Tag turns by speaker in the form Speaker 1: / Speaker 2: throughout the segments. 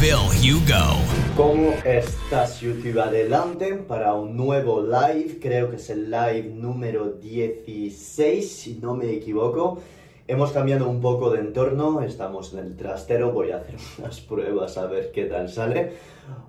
Speaker 1: Phil Hugo.
Speaker 2: ¿Cómo estás YouTube? Adelante para un nuevo live, creo que es el live número 16, si no me equivoco. Hemos cambiado un poco de entorno, estamos en el trastero, voy a hacer unas pruebas a ver qué tal sale.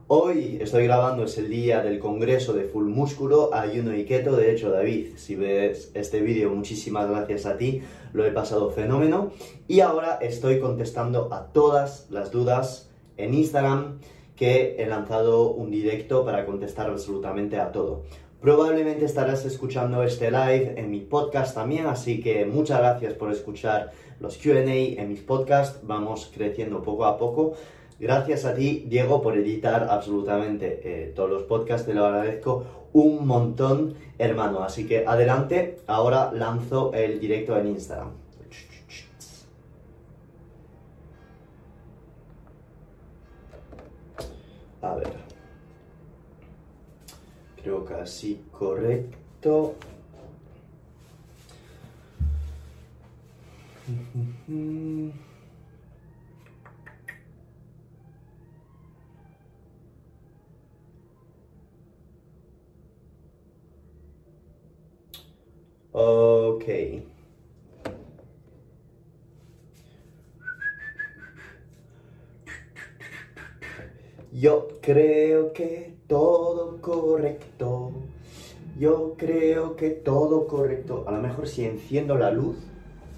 Speaker 2: Hoy estoy grabando, es el día del congreso de Full Músculo, Ayuno y Keto. De hecho, David, si ves este vídeo, muchísimas gracias a ti, lo he pasado fenómeno. Y ahora estoy contestando a todas las dudas en Instagram que he lanzado un directo para contestar absolutamente a todo. Probablemente estarás escuchando este live en mi podcast también, así que muchas gracias por escuchar los QA en mis podcasts. Vamos creciendo poco a poco. Gracias a ti, Diego, por editar absolutamente eh, todos los podcasts. Te lo agradezco un montón, hermano. Así que adelante, ahora lanzo el directo en Instagram. A ver. Creo que así correcto. Ok. Yo creo que todo correcto. Yo creo que todo correcto. A lo mejor si enciendo la luz.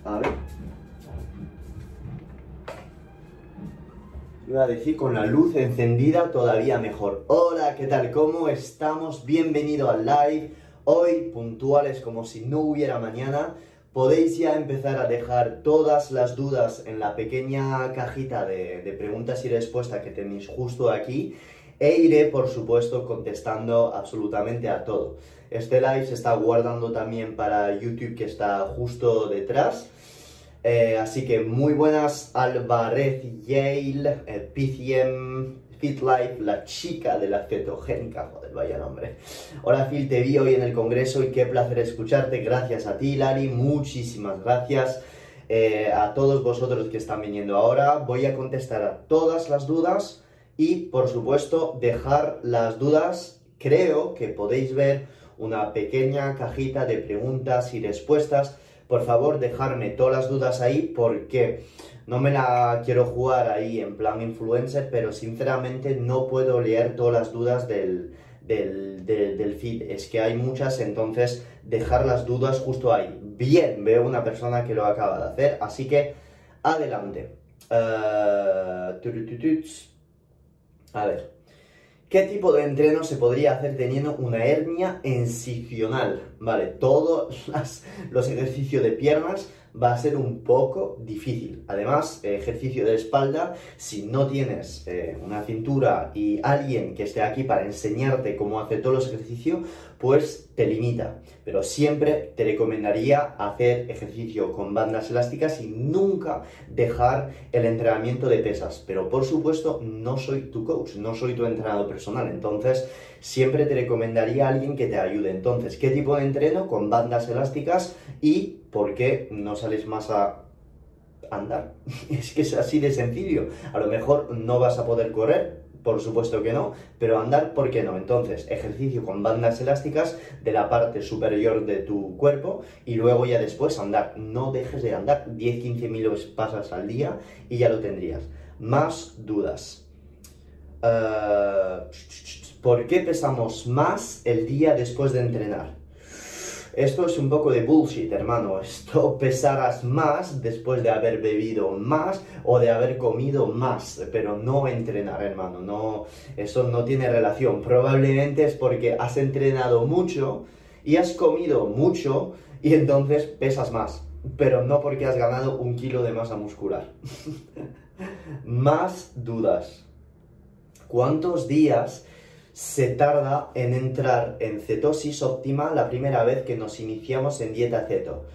Speaker 2: A ver. Iba a decir con la luz encendida todavía mejor. Hola, ¿qué tal? ¿Cómo estamos? Bienvenido al live. Hoy puntuales como si no hubiera mañana podéis ya empezar a dejar todas las dudas en la pequeña cajita de, preguntas y respuestas que tenéis justo aquí e iré, por supuesto, contestando absolutamente a todo. Este live se está guardando también para YouTube que está justo detrás. Eh, así que muy buenas, Alvarez Yale, eh, PCM, FitLife, la chica de la cetogénica, joder, vaya nombre. Hola Phil, te vi hoy en el congreso y qué placer escucharte. Gracias a ti, Lari, muchísimas gracias. Eh, a todos vosotros que están viniendo ahora, voy a contestar a todas las dudas y, por supuesto, dejar las dudas. Creo que podéis ver una pequeña cajita de preguntas y respuestas. Por favor, dejarme todas las dudas ahí porque no me la quiero jugar ahí en plan influencer, pero sinceramente no puedo leer todas las dudas del, del, feed. Es que hay muchas, entonces dejar las dudas justo ahí. Bien, veo una persona que lo acaba de hacer, así que adelante. Uh, a ver. ¿Qué tipo de entreno se podría hacer teniendo una hernia incisional? Vale, todos los ejercicios de piernas va a ser un poco difícil. Además, ejercicio de espalda, si no tienes eh, una cintura y alguien que esté aquí para enseñarte cómo hacer todos los ejercicios, pues te limita. Pero siempre te recomendaría hacer ejercicio con bandas elásticas y nunca dejar el entrenamiento de pesas. Pero por supuesto, no soy tu coach, no soy tu entrenador personal. Entonces, siempre te recomendaría a alguien que te ayude. Entonces, ¿qué tipo de entreno? Con bandas elásticas y ¿por qué no sales más a andar? es que es así de sencillo. A lo mejor no vas a poder correr, por supuesto que no, pero andar, ¿por qué no? Entonces, ejercicio con bandas elásticas de la parte superior de tu cuerpo y luego ya después andar. No dejes de andar 10-15 mil pasos al día y ya lo tendrías. Más dudas. Eh, ¿Por qué pesamos más el día después de entrenar? Esto es un poco de bullshit, hermano. Esto pesarás más después de haber bebido más o de haber comido más, pero no entrenar, hermano. No, eso no tiene relación. Probablemente es porque has entrenado mucho y has comido mucho y entonces pesas más, pero no porque has ganado un kilo de masa muscular. más dudas. ¿Cuántos días se tarda en entrar en cetosis óptima la primera vez que nos iniciamos en dieta ceto?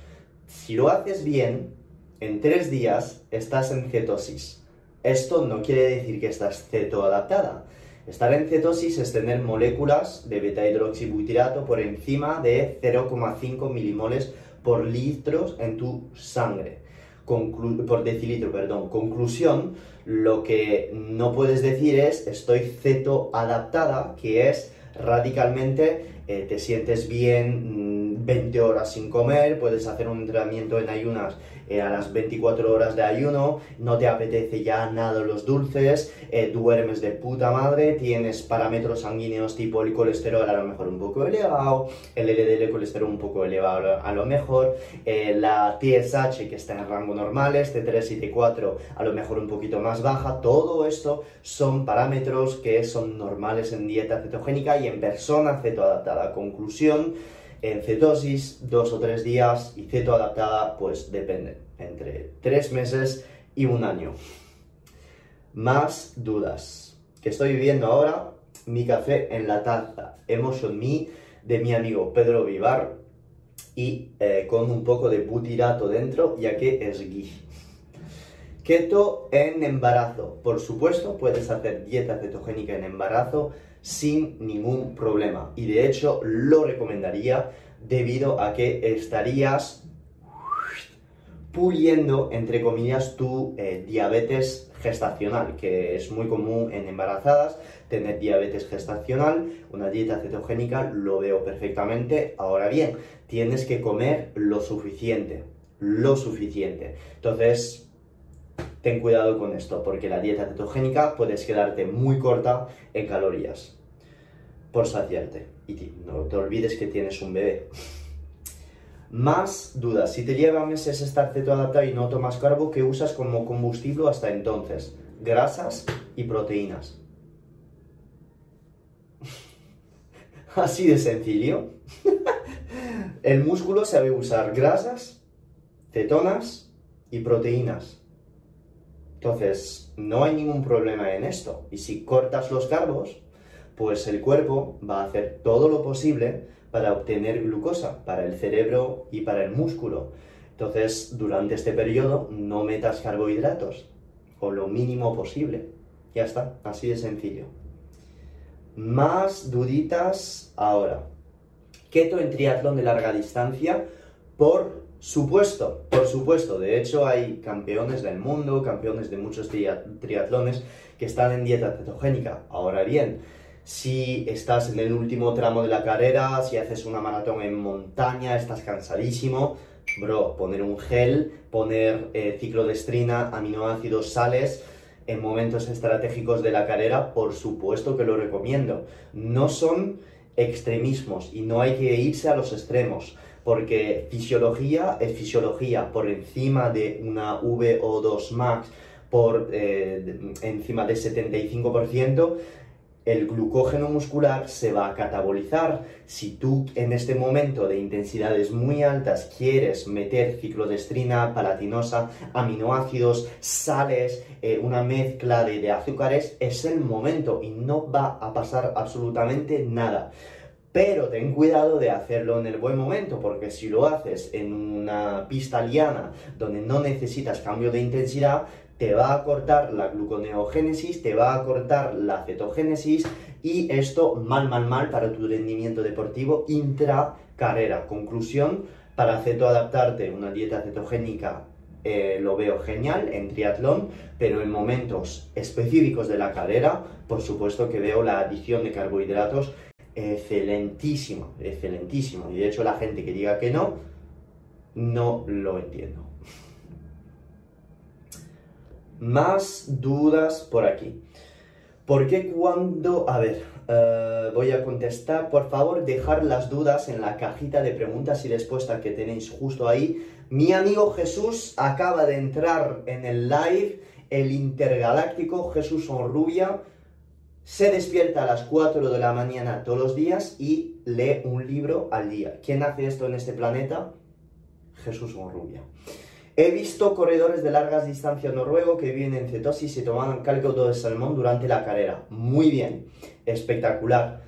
Speaker 2: Si lo haces bien, en tres días estás en cetosis. Esto no quiere decir que estás cetoadaptada. Estar en cetosis es tener moléculas de beta hidroxibutirato por encima de 0,5 milimoles por litros en tu sangre. Por decilitro, perdón. Conclusión, lo que no puedes decir es estoy cetoadaptada, que es radicalmente eh, te sientes bien 20 mm, horas sin comer, puedes hacer un entrenamiento en ayunas eh, a las 24 horas de ayuno, no te apetece ya nada los dulces, eh, duermes de puta madre, tienes parámetros sanguíneos tipo el colesterol a lo mejor un poco elevado, el LDL colesterol un poco elevado a lo mejor, eh, la TSH que está en rango normales, T3 y T4 a lo mejor un poquito más baja, todo esto son parámetros que son normales en dieta cetogénica y en persona cetoadaptada. Conclusión, en cetosis, dos o tres días y ceto adaptada, pues depende, entre tres meses y un año. Más dudas. Que estoy viviendo ahora mi café en la taza Emotion Me de mi amigo Pedro Vivar y eh, con un poco de butirato dentro, ya que es ghee. Keto en embarazo. Por supuesto, puedes hacer dieta cetogénica en embarazo sin ningún problema. Y de hecho lo recomendaría debido a que estarías puliendo, entre comillas, tu eh, diabetes gestacional, que es muy común en embarazadas tener diabetes gestacional, una dieta cetogénica lo veo perfectamente. Ahora bien, tienes que comer lo suficiente, lo suficiente. Entonces, ten cuidado con esto, porque la dieta cetogénica puedes quedarte muy corta en calorías por saciarte. Y no te olvides que tienes un bebé. Más dudas. Si te lleva meses estar cetoadaptado y no tomas carbo, ¿qué usas como combustible hasta entonces? Grasas y proteínas. Así de sencillo. El músculo sabe usar grasas, cetonas y proteínas. Entonces, no hay ningún problema en esto. Y si cortas los carbos, pues el cuerpo va a hacer todo lo posible para obtener glucosa para el cerebro y para el músculo. Entonces, durante este periodo no metas carbohidratos o lo mínimo posible. Ya está, así de sencillo. Más duditas ahora. Keto en triatlón de larga distancia por Supuesto, por supuesto. De hecho, hay campeones del mundo, campeones de muchos triatlones que están en dieta cetogénica. Ahora bien, si estás en el último tramo de la carrera, si haces una maratón en montaña, estás cansadísimo, bro, poner un gel, poner eh, ciclodestrina, aminoácidos, sales en momentos estratégicos de la carrera, por supuesto que lo recomiendo. No son extremismos y no hay que irse a los extremos porque fisiología es fisiología por encima de una VO2 max por eh, encima de 75%, el glucógeno muscular se va a catabolizar. Si tú en este momento de intensidades muy altas quieres meter ciclodestrina, palatinosa, aminoácidos, sales, eh, una mezcla de azúcares, es el momento y no va a pasar absolutamente nada. Pero ten cuidado de hacerlo en el buen momento, porque si lo haces en una pista liana donde no necesitas cambio de intensidad, te va a cortar la gluconeogénesis, te va a cortar la cetogénesis y esto mal, mal, mal para tu rendimiento deportivo intra carrera. Conclusión, para cetoadaptarte una dieta cetogénica eh, lo veo genial en triatlón, pero en momentos específicos de la carrera, por supuesto que veo la adición de carbohidratos excelentísimo, excelentísimo. Y de hecho la gente que diga que no, no lo entiendo. Más dudas por aquí. ¿Por qué cuando... A ver, eh, voy a contestar. Por favor, dejar las dudas en la cajita de preguntas y respuestas que tenéis justo ahí. Mi amigo Jesús acaba de entrar en el live, el intergaláctico Jesús Onrubia se despierta a las 4 de la mañana todos los días y lee un libro al día. ¿Quién hace esto en este planeta? Jesús Monrubia. He visto corredores de largas distancias noruego que viven en cetosis y toman cálculo de salmón durante la carrera. Muy bien, espectacular.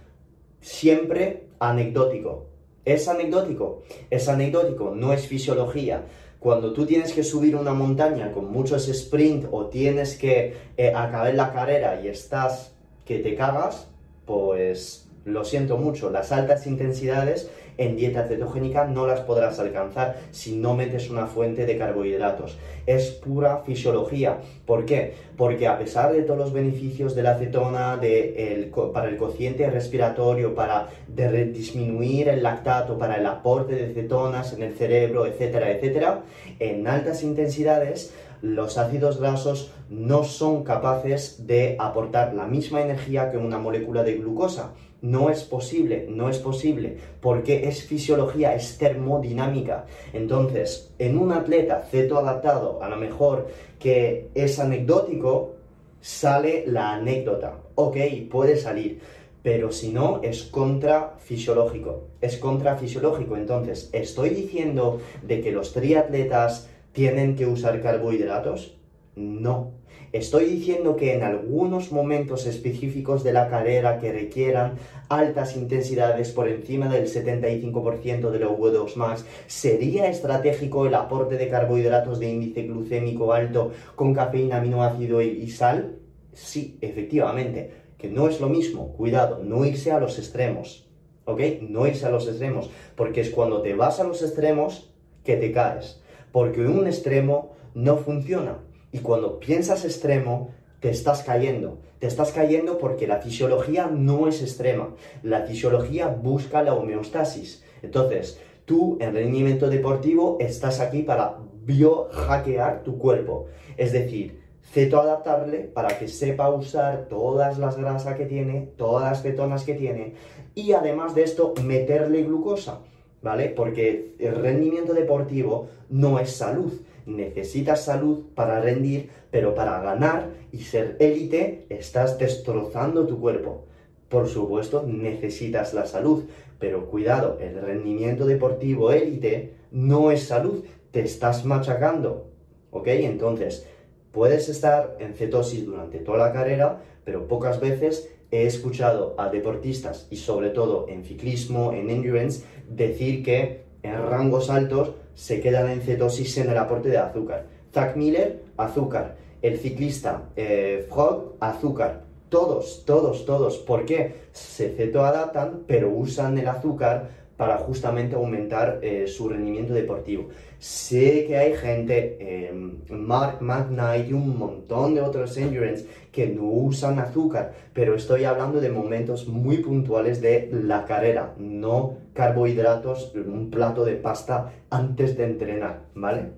Speaker 2: Siempre anecdótico. ¿Es anecdótico? Es anecdótico, no es fisiología. Cuando tú tienes que subir una montaña con muchos sprint o tienes que eh, acabar la carrera y estás que te cagas, pues lo siento mucho, las altas intensidades en dieta cetogénica no las podrás alcanzar si no metes una fuente de carbohidratos. Es pura fisiología. ¿Por qué? Porque a pesar de todos los beneficios de la acetona de para el cociente respiratorio, para disminuir el lactato, para el aporte de cetonas en el cerebro, etcétera, etcétera, en altas intensidades los ácidos grasos no son capaces de aportar la misma energía que una molécula de glucosa. No es posible, no es posible, porque es fisiología, es termodinámica. Entonces, en un atleta cetoadaptado, a lo mejor que es anecdótico, sale la anécdota. Ok, puede salir, pero si no, es contrafisiológico. Es contrafisiológico. Entonces, ¿estoy diciendo de que los triatletas tienen que usar carbohidratos? No. Estoy diciendo que en algunos momentos específicos de la carrera que requieran altas intensidades por encima del 75% de la V2 max, sería estratégico el aporte de carbohidratos de índice glucémico alto con cafeína, aminoácido y sal. Sí, efectivamente, que no es lo mismo. Cuidado, no irse a los extremos. ¿Ok? No irse a los extremos, porque es cuando te vas a los extremos que te caes. Porque un extremo no funciona. Y cuando piensas extremo, te estás cayendo. Te estás cayendo porque la fisiología no es extrema. La fisiología busca la homeostasis. Entonces, tú en rendimiento deportivo estás aquí para biohackear tu cuerpo. Es decir, cetoadaptarle para que sepa usar todas las grasas que tiene, todas las cetonas que tiene y además de esto meterle glucosa, ¿vale? Porque el rendimiento deportivo no es salud necesitas salud para rendir, pero para ganar y ser élite estás destrozando tu cuerpo. Por supuesto, necesitas la salud, pero cuidado, el rendimiento deportivo élite no es salud, te estás machacando. ¿Ok? Entonces, puedes estar en cetosis durante toda la carrera, pero pocas veces he escuchado a deportistas y sobre todo en ciclismo, en endurance, decir que en rangos altos se quedan en cetosis en el aporte de azúcar. Zach Miller, azúcar. El ciclista eh, Frog, azúcar. Todos, todos, todos. ¿Por qué? Se cetoadaptan, pero usan el azúcar para justamente aumentar eh, su rendimiento deportivo. Sé que hay gente, eh, Mark McKnight y un montón de otros endurance que no usan azúcar, pero estoy hablando de momentos muy puntuales de la carrera, no carbohidratos, un plato de pasta antes de entrenar, ¿vale?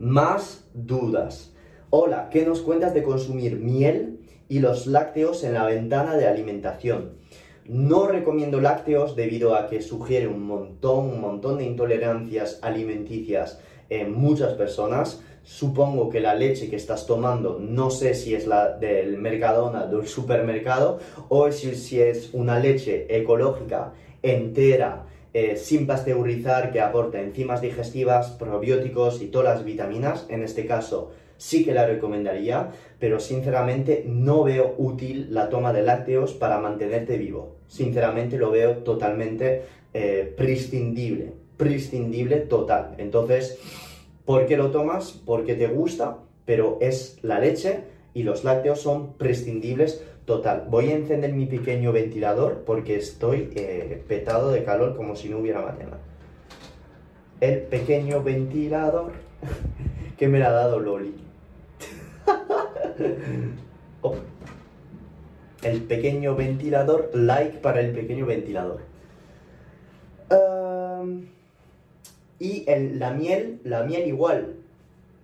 Speaker 2: Más dudas. Hola, ¿qué nos cuentas de consumir miel y los lácteos en la ventana de alimentación? No recomiendo lácteos debido a que sugiere un montón, un montón de intolerancias alimenticias en muchas personas. Supongo que la leche que estás tomando, no sé si es la del Mercadona, del supermercado, o si, es una leche ecológica entera, eh, sin pasteurizar, que aporta enzimas digestivas, probióticos y todas las vitaminas. En este caso, sí que la recomendaría, pero sinceramente no veo útil la toma de lácteos para mantenerte vivo. Sinceramente lo veo totalmente eh, prescindible, prescindible total. Entonces, ¿por qué lo tomas? Porque te gusta, pero es la leche y los lácteos son prescindibles Total, voy a encender mi pequeño ventilador porque estoy eh, petado de calor como si no hubiera mañana. El pequeño ventilador que me ha dado Loli. Oh. El pequeño ventilador, like para el pequeño ventilador. y la miel, la miel igual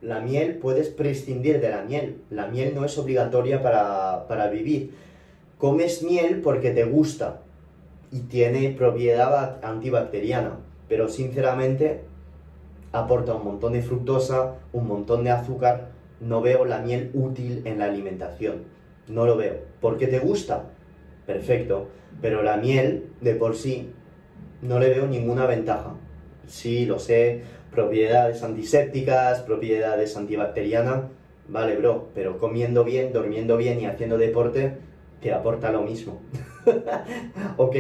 Speaker 2: la miel puedes prescindir de la miel. La miel no es obligatoria para, vivir. Comes miel porque te gusta y tiene propiedad antibacteriana, pero sinceramente aporta un montón de fructosa, un montón de azúcar. No veo la miel útil en la alimentación. No lo veo. ¿Porque te gusta? Perfecto. Pero la miel de por sí no le veo ninguna ventaja. Sí, lo sé, propiedades antisépticas, propiedades antibacterianas. Vale, bro, pero comiendo bien, durmiendo bien y haciendo deporte te aporta lo mismo. ¿Ok?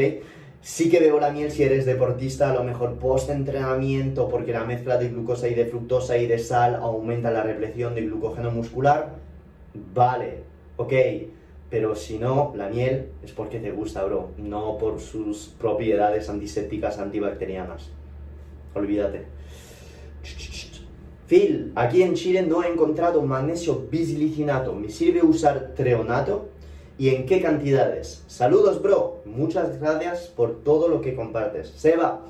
Speaker 2: Sí que bebo la miel si eres deportista, a lo mejor post-entrenamiento, porque la mezcla de glucosa y de fructosa y de sal aumenta la represión de glucógeno muscular. Vale, ok. Pero si no, la miel es porque te gusta, bro, no por sus propiedades antisépticas antibacterianas. Olvídate. Phil, aquí en Chile no he encontrado magnesio bisglicinato. ¿Me sirve usar treonato? ¿Y en qué cantidades? Saludos, bro. Muchas gracias por todo lo que compartes. Seba,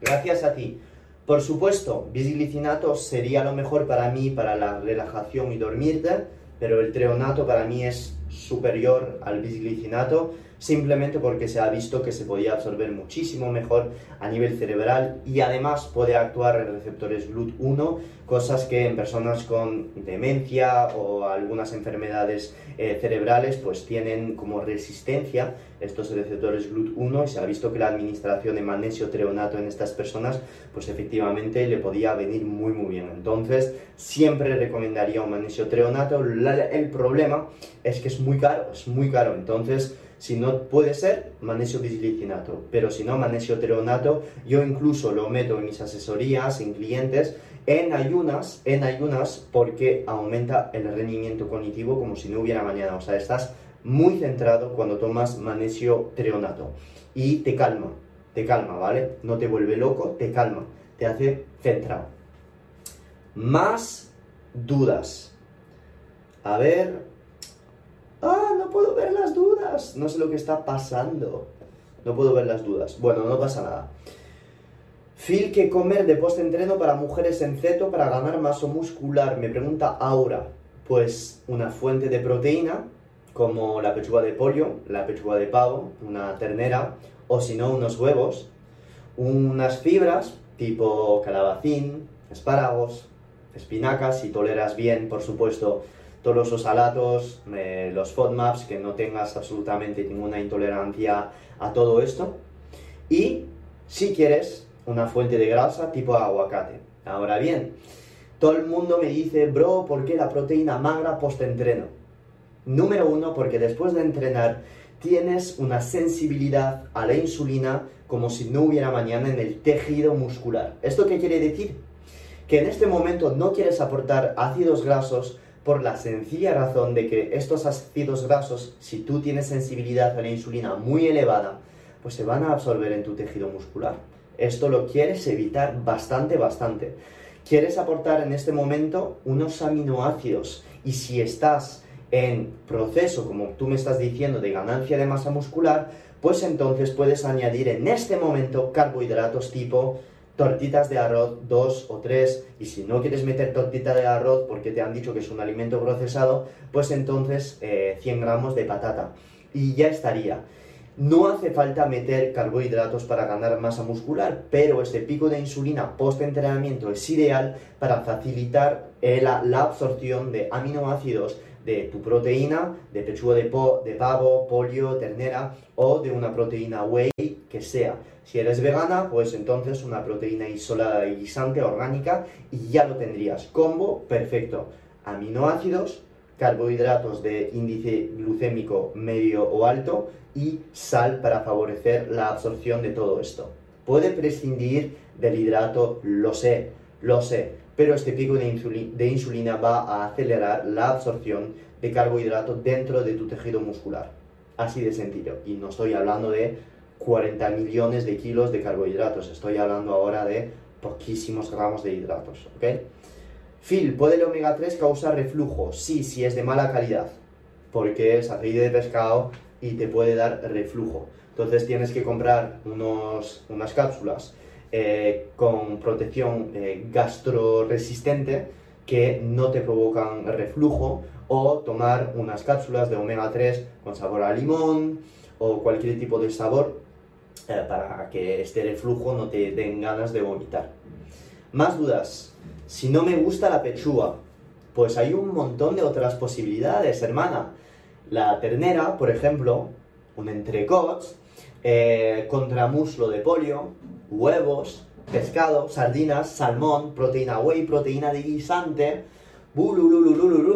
Speaker 2: gracias a ti. Por supuesto, bisglicinato sería lo mejor para mí para la relajación y dormirte, pero el treonato para mí es superior al bisglicinato simplemente porque se ha visto que se podía absorber muchísimo mejor a nivel cerebral y además puede actuar en receptores GLUT1, cosas que en personas con demencia o algunas enfermedades eh, cerebrales pues tienen como resistencia estos receptores GLUT1 y se ha visto que la administración de magnesio treonato en estas personas pues efectivamente le podía venir muy muy bien. Entonces siempre recomendaría un magnesio treonato. el problema es que es muy caro, es muy caro. Entonces si no puede ser, magnesio bisglicinato. Pero si no, magnesio treonato, yo incluso lo meto en mis asesorías, en clientes, en ayunas, en ayunas, porque aumenta el rendimiento cognitivo como si no hubiera mañana. O sea, estás muy centrado cuando tomas magnesio treonato. Y te calma, te calma, ¿vale? No te vuelve loco, te calma, te hace centrado. Más dudas. A ver, ¡Ah, no puedo ver las dudas! No sé lo que está pasando. No puedo ver las dudas. Bueno, no pasa nada. Phil, ¿qué comer de post-entreno para mujeres en ceto para ganar masa muscular? Me pregunta Aura. Pues una fuente de proteína, como la pechuga de pollo, la pechuga de pavo, una ternera, o si no, unos huevos, unas fibras, tipo calabacín, espárragos, espinacas, si toleras bien, por supuesto, todos los osalatos, eh, los FODMAPs, que no tengas absolutamente ninguna intolerancia a todo esto. Y si quieres una fuente de grasa tipo aguacate. Ahora bien, todo el mundo me dice, bro, ¿por qué la proteína magra post-entreno? Número uno, porque después de entrenar tienes una sensibilidad a la insulina como si no hubiera mañana en el tejido muscular. ¿Esto qué quiere decir? Que en este momento no quieres aportar ácidos grasos por la sencilla razón de que estos ácidos grasos, si tú tienes sensibilidad a la insulina muy elevada, pues se van a absorber en tu tejido muscular. Esto lo quieres evitar bastante, bastante. Quieres aportar en este momento unos aminoácidos y si estás en proceso, como tú me estás diciendo, de ganancia de masa muscular, pues entonces puedes añadir en este momento carbohidratos tipo tortitas de arroz, dos o tres, y si no quieres meter tortita de arroz porque te han dicho que es un alimento procesado, pues entonces 100 eh, gramos de patata. Y ya estaría. No hace falta meter carbohidratos para ganar masa muscular, pero este pico de insulina post-entrenamiento es ideal para facilitar eh, la, absorción de aminoácidos de tu proteína, de pechuga de, de pavo, pollo, ternera o de una proteína whey que sea. Si eres vegana, pues entonces una proteína isolada y guisante orgánica y ya lo tendrías. Combo perfecto. Aminoácidos, carbohidratos de índice glucémico medio o alto y sal para favorecer la absorción de todo esto. Puede prescindir del hidrato, lo sé, lo sé, pero este pico de, insulina va a acelerar la absorción de carbohidratos dentro de tu tejido muscular. Así de sencillo. Y no estoy hablando de 40 millones de kilos de carbohidratos, estoy hablando ahora de poquísimos gramos de hidratos. ¿ok? Phil, ¿puede el omega 3 causar reflujo? Sí, si es de mala calidad, porque es aceite de pescado y te puede dar reflujo. Entonces tienes que comprar unos, unas cápsulas eh, con protección eh, gastroresistente que no te provocan reflujo o tomar unas cápsulas de omega 3 con sabor a limón o cualquier tipo de sabor eh, para que este reflujo no te den ganas de vomitar. Más dudas. Si no me gusta la pechuga, pues hay un montón de otras posibilidades, hermana. La ternera, por ejemplo, un entrecot, eh, contramuslo de pollo, huevos, pescado, sardinas, salmón, proteína whey, proteína de guisante,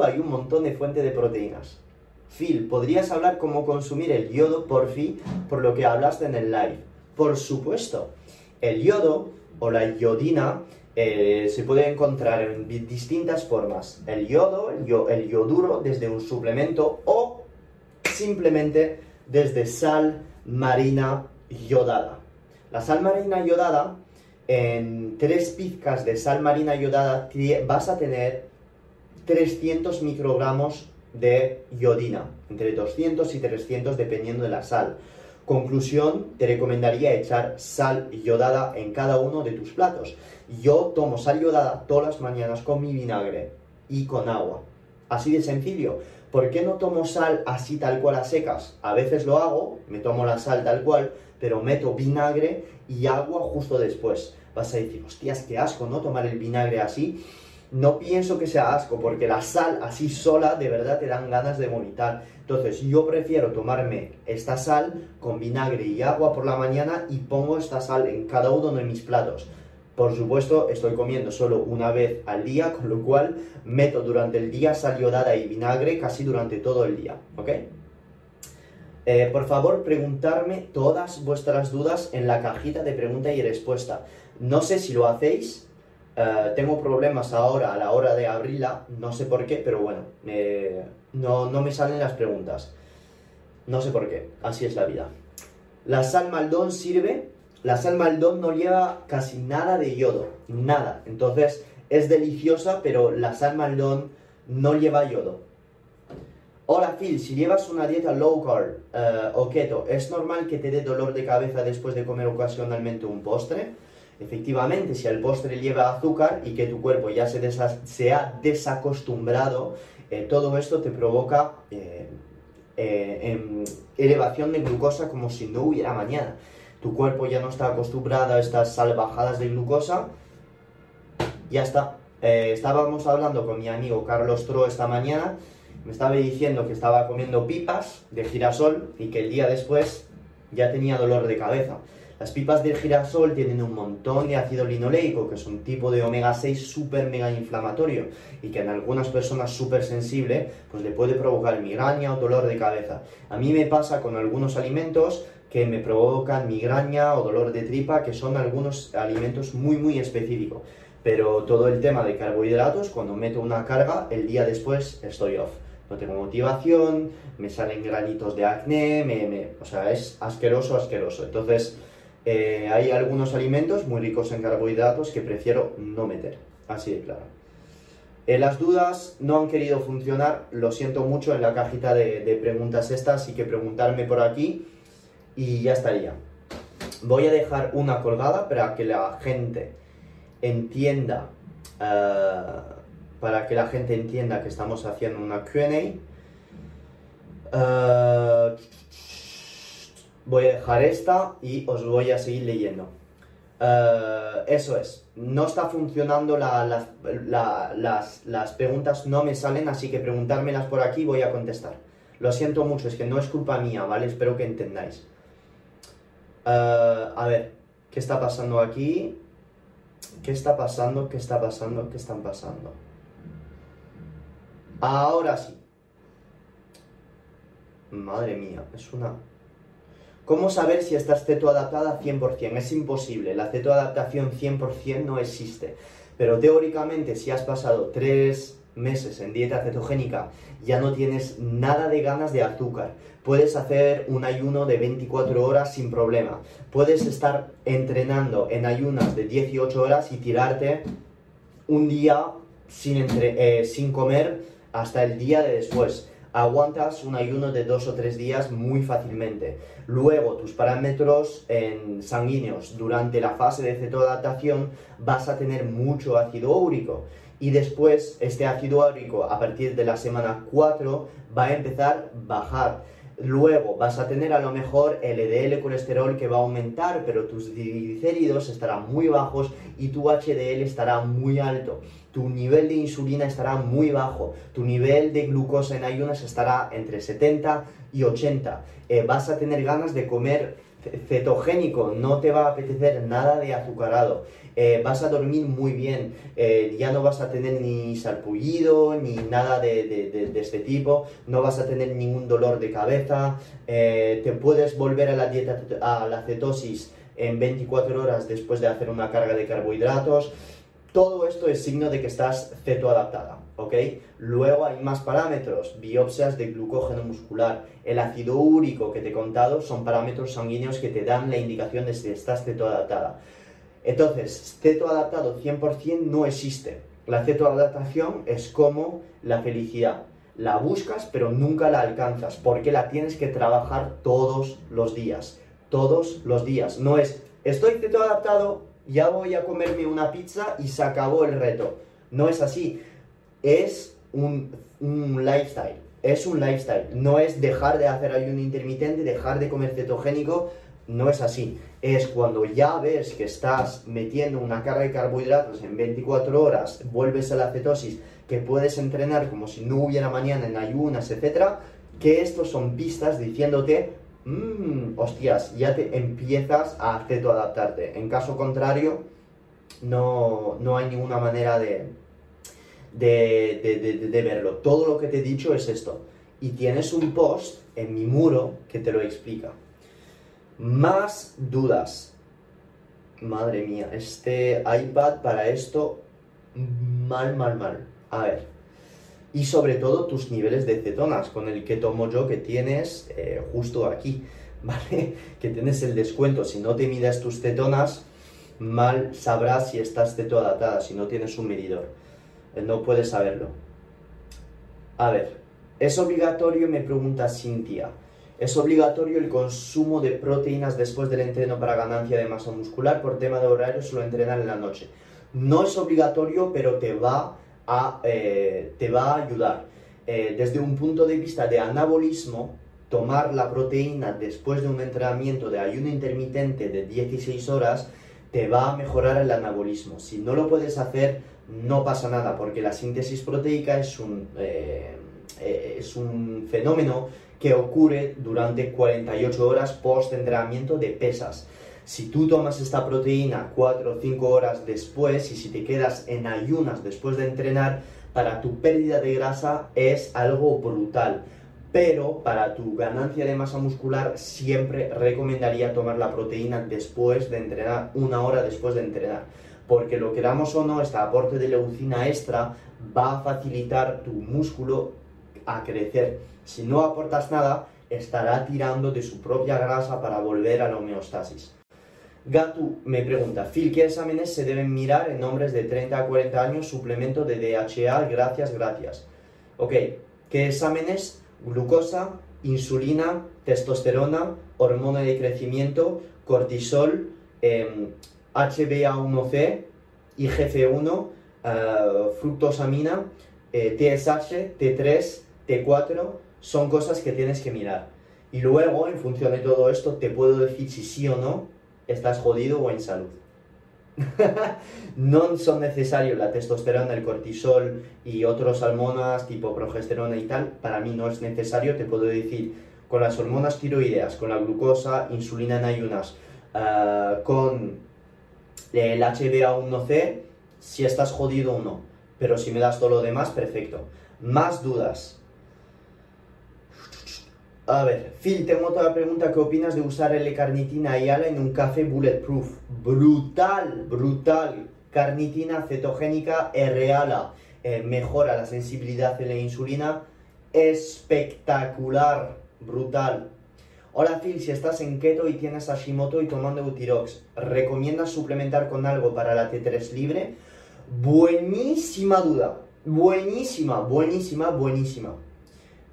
Speaker 2: hay un montón de fuentes de proteínas. Phil, ¿podrías hablar cómo consumir el yodo por fin, por lo que hablaste en el live? Por supuesto. El yodo o la iodina eh, se puede encontrar en distintas formas. El yodo, el, el yoduro desde un suplemento o simplemente desde sal marina yodada. La sal marina yodada, en tres pizcas de sal marina yodada vas a tener 300 microgramos de iodina, entre 200 y 300 dependiendo de la sal. Conclusión, te recomendaría echar sal yodada en cada uno de tus platos. Yo tomo sal yodada todas las mañanas con mi vinagre y con agua. Así de sencillo. ¿Por qué no tomo sal así tal cual a secas? A veces lo hago, me tomo la sal tal cual, pero meto vinagre y agua justo después. Vas a decir, hostias, qué asco, ¿no? Tomar el vinagre así no pienso que sea asco, porque la sal así sola de verdad te dan ganas de vomitar. Entonces yo prefiero tomarme esta sal con vinagre y agua por la mañana y pongo esta sal en cada uno de mis platos. Por supuesto, estoy comiendo solo una vez al día, con lo cual meto durante el día sal yodada y vinagre casi durante todo el día, ¿ok? Eh, por favor, preguntarme todas vuestras dudas en la cajita de pregunta y respuesta. No sé si lo hacéis, eh, tengo problemas ahora a la hora de abrirla, no sé por qué, pero bueno, no, no, me salen las preguntas. No sé por qué, así es la vida. La sal maldón sirve, la sal maldón no lleva casi nada de yodo, nada. Entonces es deliciosa, pero la sal maldón no lleva yodo. Hola Phil, si llevas una dieta low carb eh, o keto, ¿es normal que te dé dolor de cabeza después de comer ocasionalmente un postre? Efectivamente, si el postre lleva azúcar y que tu cuerpo ya se, ha desacostumbrado, eh, todo esto te provoca eh, eh, em, elevación de glucosa como si no hubiera mañana. Tu cuerpo ya no está acostumbrado a estas salvajadas de glucosa. Ya está. estábamos hablando con mi amigo Carlos Tro esta mañana. Me estaba diciendo que estaba comiendo pipas de girasol y que el día después ya tenía dolor de cabeza. Las pipas del girasol tienen un montón de ácido linoleico, que es un tipo de omega 6 súper mega inflamatorio y que en algunas personas súper sensible pues le puede provocar migraña o dolor de cabeza. A mí me pasa con algunos alimentos que me provocan migraña o dolor de tripa, que son algunos alimentos muy muy específicos. Pero todo el tema de carbohidratos, cuando meto una carga, el día después estoy off no tengo motivación, me salen granitos de acné, o sea, es asqueroso, asqueroso. Entonces, eh, hay algunos alimentos muy ricos en carbohidratos que prefiero no meter, así de claro. Eh, las dudas no han querido funcionar, lo siento mucho en la cajita de, preguntas estas, así que preguntarme por aquí y ya estaría. Voy a dejar una colgada para que la gente entienda, eh, para que la gente entienda que estamos haciendo una Q&A voy a dejar esta y os voy a seguir leyendo. Eh, eso es, no está funcionando las, preguntas, no me salen, así que preguntármelas por aquí voy a contestar. Lo siento mucho, es que no es culpa mía, ¿vale? Espero que entendáis. Eh, a ver, ¿qué está pasando aquí? ¿Qué está pasando? ¿Qué está pasando? ¿Qué están pasando? Ahora sí. Madre mía, es una ¿Cómo saber si estás cetoadaptada 100%? Es imposible, la cetoadaptación 100% no existe. Pero teóricamente, si has pasado 3 meses en dieta cetogénica, ya no tienes nada de ganas de azúcar. Puedes hacer un ayuno de 24 horas sin problema. Puedes estar entrenando en ayunas de 18 horas y tirarte un día sin, eh, sin comer hasta el día de después aguantas un ayuno de dos o tres días muy fácilmente. Luego, tus parámetros en sanguíneos durante la fase de cetoadaptación vas a tener mucho ácido úrico. Y después, este ácido úrico a partir de la semana 4 va a empezar a bajar. Luego vas a tener a lo mejor LDL colesterol que va a aumentar, pero tus triglicéridos estarán muy bajos y tu HDL estará muy alto tu nivel de insulina estará muy bajo, tu nivel de glucosa en ayunas estará entre 70 y 80. Eh, vas a tener ganas de comer cetogénico, no te va a apetecer nada de azucarado. Eh, vas a dormir muy bien, eh, ya no vas a tener ni sarpullido ni nada de, este tipo, no vas a tener ningún dolor de cabeza, te puedes volver a la dieta, a la cetosis en 24 horas después de hacer una carga de carbohidratos. Todo esto es signo de que estás cetoadaptada, ¿ok? Luego hay más parámetros, biopsias de glucógeno muscular, el ácido úrico que te he contado son parámetros sanguíneos que te dan la indicación de si estás cetoadaptada. Entonces, cetoadaptado 100% no existe. La cetoadaptación es como la felicidad. La buscas pero nunca la alcanzas porque la tienes que trabajar todos los días. Todos los días. No es, estoy cetoadaptado, ya voy a comerme una pizza y se acabó el reto. No es así. Es un, lifestyle. Es un lifestyle. No es dejar de hacer ayuno intermitente, dejar de comer cetogénico. No es así. Es cuando ya ves que estás metiendo una carga de carbohidratos en 24 horas, vuelves a la cetosis, que puedes entrenar como si no hubiera mañana en ayunas, etcétera, que estos son pistas diciéndote mmm, hostias, ya te empiezas a adaptarte En caso contrario, no, no hay ninguna manera de, de, de, verlo. Todo lo que te he dicho es esto. Y tienes un post en mi muro que te lo explica. Más dudas. Madre mía, este iPad para esto, mal, mal, mal. A ver, y sobre todo tus niveles de cetonas, con el que tomo yo que tienes eh, justo aquí, ¿vale? Que tienes el descuento. Si no te midas tus cetonas, mal sabrás si estás cetoadaptada, si no tienes un medidor. Eh, no puedes saberlo. A ver, ¿es obligatorio? Me pregunta Cintia. ¿Es obligatorio el consumo de proteínas después del entreno para ganancia de masa muscular? Por tema de horario, solo entrenar en la noche. No es obligatorio, pero te va eh, te va a ayudar. Eh, desde un punto de vista de anabolismo, tomar la proteína después de un entrenamiento de ayuno intermitente de 16 horas te va a mejorar el anabolismo. Si no lo puedes hacer, no pasa nada, porque la síntesis proteica es un, eh, es un fenómeno que ocurre durante 48 horas post entrenamiento de pesas. Si tú tomas esta proteína 4 o 5 horas después y si te quedas en ayunas después de entrenar, para tu pérdida de grasa es algo brutal. Pero para tu ganancia de masa muscular siempre recomendaría tomar la proteína después de entrenar, una hora después de entrenar. Porque lo queramos o no, este aporte de leucina extra va a facilitar tu músculo a crecer. Si no aportas nada, estará tirando de su propia grasa para volver a la homeostasis. Gatu me pregunta, Phil, ¿qué exámenes se deben mirar en hombres de 30 a 40 años? Suplemento de DHA, gracias, gracias. Ok, ¿qué exámenes? Glucosa, insulina, testosterona, hormona de crecimiento, cortisol, HbA1c, em, IGF-1, eh, fructosamina, TSH, T3, T4, son cosas que tienes que mirar. Y luego, en función de todo esto, te puedo decir si sí o no estás jodido o en salud. no son necesarios la testosterona, el cortisol y otros hormonas tipo progesterona y tal. Para mí no es necesario, te puedo decir, con las hormonas tiroideas, con la glucosa, insulina en ayunas, ah, con el HbA1c, si estás jodido o no. Pero si me das todo lo demás, perfecto. Más dudas. A ver, Phil, tengo otra pregunta. ¿Qué opinas de usar L-carnitina y ala en un café bulletproof? Brutal, brutal. Carnitina cetogénica R-ala. Eh, mejora la sensibilidad de la insulina. Espectacular, brutal. Hola Phil, si estás en keto y tienes Hashimoto y tomando Utirox, ¿recomiendas suplementar con algo para la T3 libre? Buenísima duda. Buenísima, buenísima, buenísima.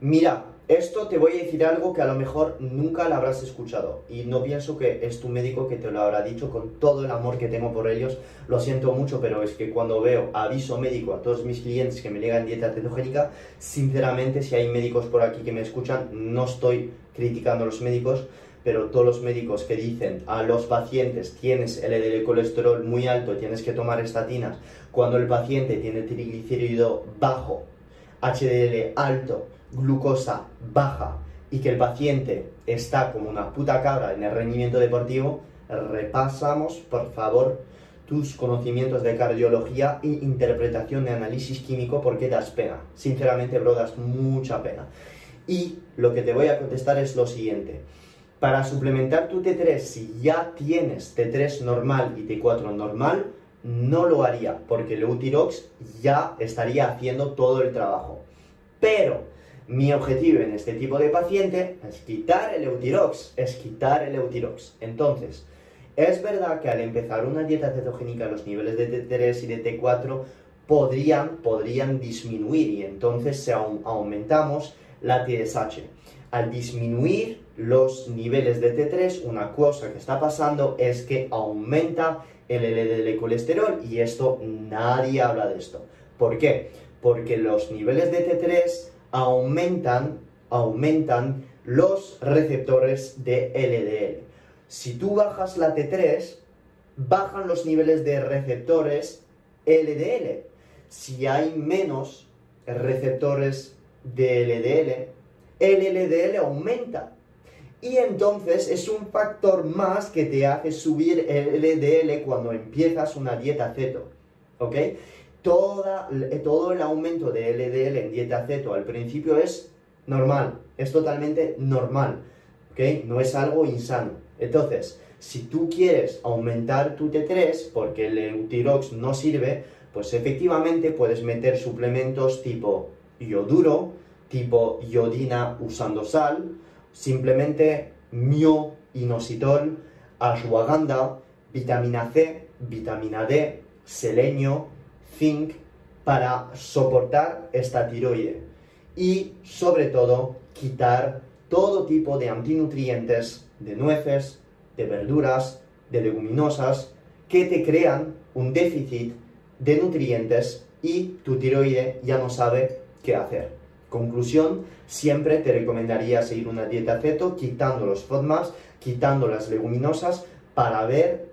Speaker 2: Mira, esto te voy a decir algo que a lo mejor nunca lo habrás escuchado y no pienso que es tu médico que te lo habrá dicho con todo el amor que tengo por ellos. Lo siento mucho, pero es que cuando veo aviso médico a todos mis clientes que me llegan dieta cetogénica, sinceramente si hay médicos por aquí que me escuchan, no estoy criticando a los médicos, pero todos los médicos que dicen a los pacientes tienes el colesterol muy alto, tienes que tomar estatinas, cuando el paciente tiene triglicérido bajo, HDL alto, glucosa baja, y que el paciente está como una puta cabra en el rendimiento deportivo, repasamos, por favor, tus conocimientos de cardiología e interpretación de análisis químico porque das pena. Sinceramente, bro, das mucha pena. Y lo que te voy a contestar es lo siguiente. Para suplementar tu T3, si ya tienes T3 normal y T4 normal, no lo haría, porque el Eutirox ya estaría haciendo todo el trabajo. Pero mi objetivo en este tipo de paciente es quitar el Eutirox, es quitar el Eutirox. Entonces, es verdad que al empezar una dieta cetogénica los niveles de T3 y de T4 podrían, podrían disminuir y entonces aumentamos la TSH. Al disminuir los niveles de T3, una cosa que está pasando es que aumenta el LDL colesterol y esto nadie habla de esto. ¿Por qué? Porque los niveles de T3 aumentan, aumentan los receptores de LDL. Si tú bajas la T3, bajan los niveles de receptores LDL. Si hay menos receptores de LDL, el LDL aumenta. Y entonces es un factor más que te hace subir el LDL cuando empiezas una dieta ceto. ¿Ok? Toda, todo el aumento de LDL en dieta ceto al principio es normal, es totalmente normal. ¿Ok? No es algo insano. Entonces, si tú quieres aumentar tu T3 porque el Eutirox no sirve, pues efectivamente puedes meter suplementos tipo ioduro, tipo iodina usando sal, simplemente mio, inositol, ashwagandha, vitamina C, vitamina D, selenio, zinc, para soportar esta tiroide. Y sobre todo, quitar todo tipo de antinutrientes de nueces, de verduras, de leguminosas, que te crean un déficit de nutrientes y tu tiroide ya no sabe qué hacer. Conclusión, siempre te recomendaría seguir una dieta ceto, quitando los FODMAPs, quitando las leguminosas, para ver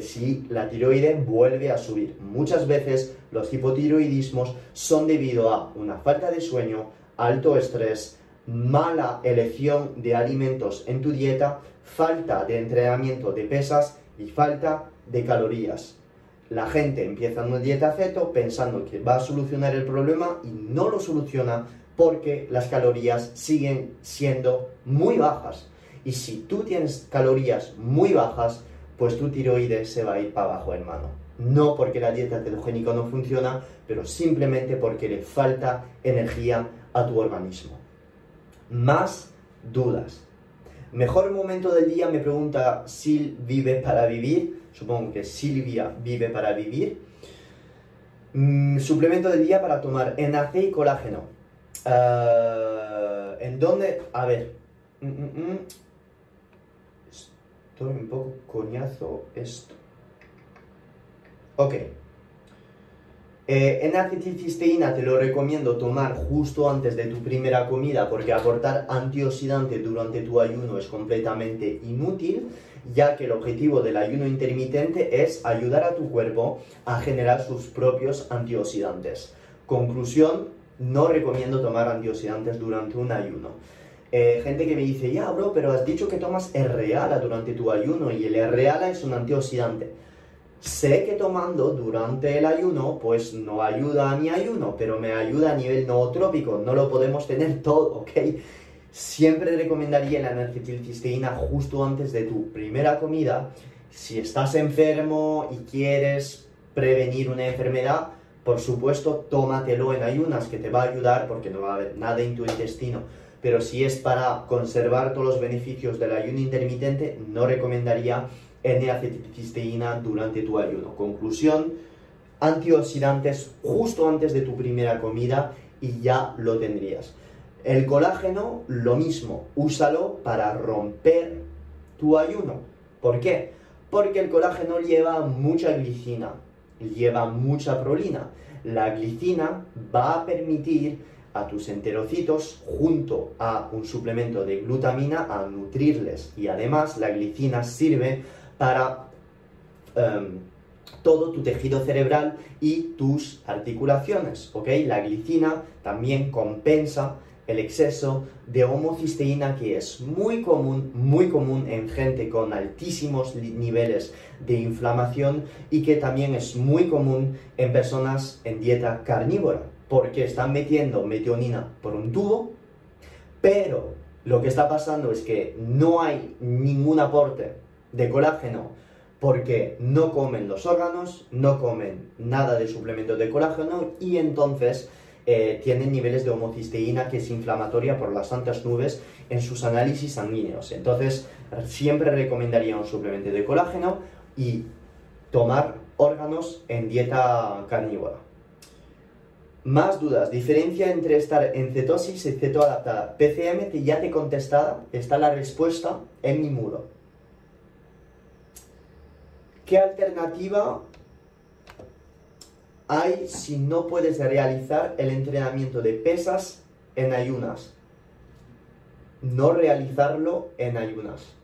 Speaker 2: si la tiroide vuelve a subir. Muchas veces los hipotiroidismos son debido a una falta de sueño, alto estrés, mala elección de alimentos en tu dieta, falta de entrenamiento de pesas y falta de calorías. La gente empieza una dieta ceto pensando que va a solucionar el problema y no lo soluciona porque las calorías siguen siendo muy bajas. Y si tú tienes calorías muy bajas, pues tu tiroides se va a ir para abajo, hermano. No porque la dieta cetogénica no funciona, pero simplemente porque le falta energía a tu organismo. Más dudas. Mejor momento del día me pregunta Sil vive para vivir. Supongo que Silvia vive para vivir. Mm, suplemento del día para tomar NAC y colágeno. Uh, ¿En dónde? A ver. Mm, mm, Estoy un poco coñazo esto. Ok. Eh, en acetilcisteína te lo recomiendo tomar justo antes de tu primera comida porque aportar antioxidante durante tu ayuno es completamente inútil ya que el objetivo del ayuno intermitente es ayudar a tu cuerpo a generar sus propios antioxidantes. Conclusión, no recomiendo tomar antioxidantes durante un ayuno. Eh, gente que me dice, ya, bro, pero has dicho que tomas R-ALA durante tu ayuno y el R-ALA es un antioxidante. Sé que tomando durante el ayuno, pues no ayuda a mi ayuno, pero me ayuda a nivel nootrópico. No lo podemos tener todo, ¿ok? Siempre recomendaría la acetilcisteína justo antes de tu primera comida. Si estás enfermo y quieres prevenir una enfermedad, por supuesto, tómatelo en ayunas, que te va a ayudar porque no va a haber nada en tu intestino. Pero si es para conservar todos los beneficios del ayuno intermitente, no recomendaría N-acetilcisteína durante tu ayuno. Conclusión, antioxidantes justo antes de tu primera comida y ya lo tendrías. El colágeno, lo mismo, úsalo para romper tu ayuno. ¿Por qué? Porque el colágeno lleva mucha glicina, lleva mucha prolina. La glicina va a permitir a tus enterocitos, junto a un suplemento de glutamina, a nutrirles. Y además la glicina sirve para em, todo tu tejido cerebral y tus articulaciones. ¿ok? La glicina también compensa el exceso de homocisteína que es muy común, muy común en gente con altísimos niveles de inflamación y que también es muy común en personas en dieta carnívora, porque están metiendo metionina por un tubo, pero lo que está pasando es que no hay ningún aporte de colágeno porque no comen los órganos, no comen nada de suplemento de colágeno y entonces eh, tienen niveles de homocisteína que es inflamatoria por las santas nubes en sus análisis sanguíneos. Entonces, siempre recomendaría un suplemento de colágeno y tomar órganos en dieta carnívora. Más dudas, diferencia entre estar en cetosis y cetoadaptada. PCM que ya te he contestado, está la respuesta en mi muro. ¿Qué alternativa hay si no puedes realizar el entrenamiento de pesas en ayunas. No realizarlo en ayunas.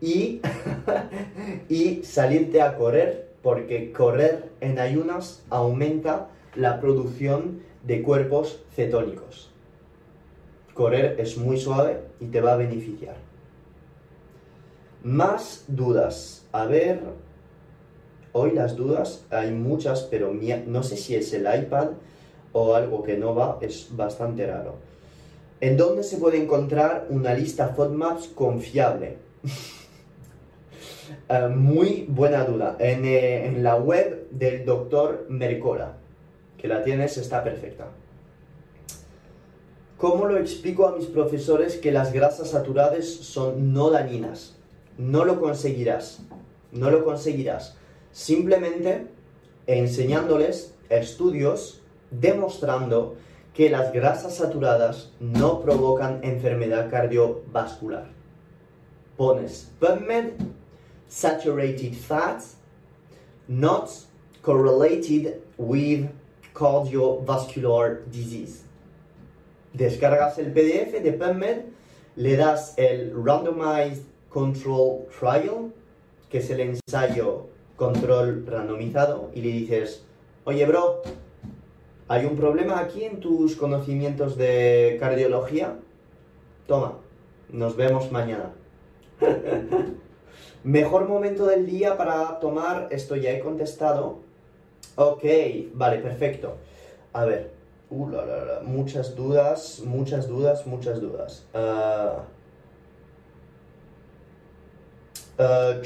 Speaker 2: Y, y salirte a correr, porque correr en ayunas aumenta la producción de cuerpos cetónicos. Correr es muy suave y te va a beneficiar. Más dudas. A ver, Hoy las dudas hay muchas, pero no sé si es el iPad o algo que no va, es bastante raro. ¿En dónde se puede encontrar una lista FODMAPs confiable? Eh, muy buena duda. En, eh, en, la web del doctor Mercola, que la tienes, está perfecta. ¿Cómo lo explico a mis profesores que las grasas saturadas son no dañinas? No lo conseguirás. No lo conseguirás simplemente enseñándoles estudios demostrando que las grasas saturadas no provocan enfermedad cardiovascular. Pones PubMed, saturated fats, not correlated with cardiovascular disease. Descargas el PDF de PubMed, le das el Randomized Control Trial, que es el ensayo control randomizado y le dices, oye bro, ¿hay un problema aquí en tus conocimientos de cardiología? Toma, nos vemos mañana. Mejor momento del día para tomar, esto ya he contestado. Ok, vale, perfecto. A ver, uh, muchas dudas, muchas dudas, muchas dudas. Uh, uh,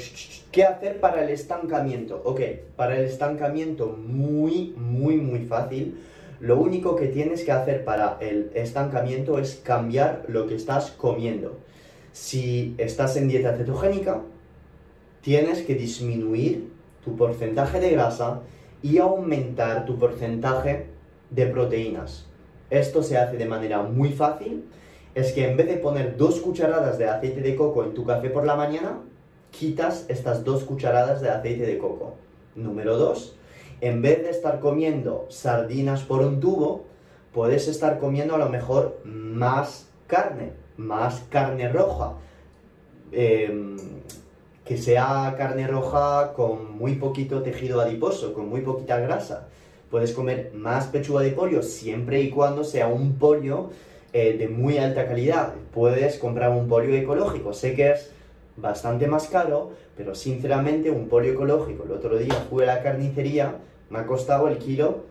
Speaker 2: ¿Qué hacer para el estancamiento? Ok, para el estancamiento muy, muy, muy fácil. Lo único que tienes que hacer para el estancamiento es cambiar lo que estás comiendo. Si estás en dieta cetogénica, tienes que disminuir tu porcentaje de grasa y aumentar tu porcentaje de proteínas. Esto se hace de manera muy fácil. Es que en vez de poner dos cucharadas de aceite de coco en tu café por la mañana, quitas estas dos cucharadas de aceite de coco. Número dos, en vez de estar comiendo sardinas por un tubo, puedes estar comiendo a lo mejor más carne, más carne roja. Em, que sea carne roja con muy poquito tejido adiposo, con muy poquita grasa. Puedes comer más pechuga de pollo siempre y cuando sea un pollo eh, de muy alta calidad. Puedes comprar un pollo ecológico. Sé que es bastante más caro, pero sinceramente un pollo ecológico, el otro día fui a la carnicería, me ha costado el kilo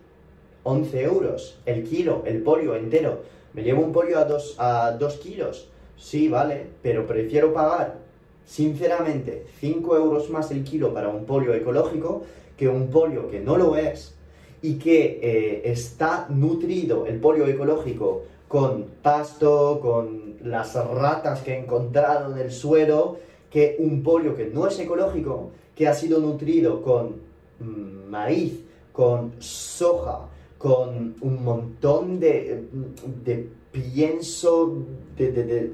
Speaker 2: 11 euros, el kilo, el pollo entero. Me llevo un pollo a 2 a dos kilos, sí, vale, pero prefiero pagar, sinceramente, 5 euros más el kilo para un pollo ecológico que un pollo que no lo es y que eh, está nutrido, el pollo ecológico, con pasto, con las ratas que he encontrado en el suelo, que un pollo que no es ecológico, que ha sido nutrido con mm, maíz, con soja, con un montón de, de pienso de,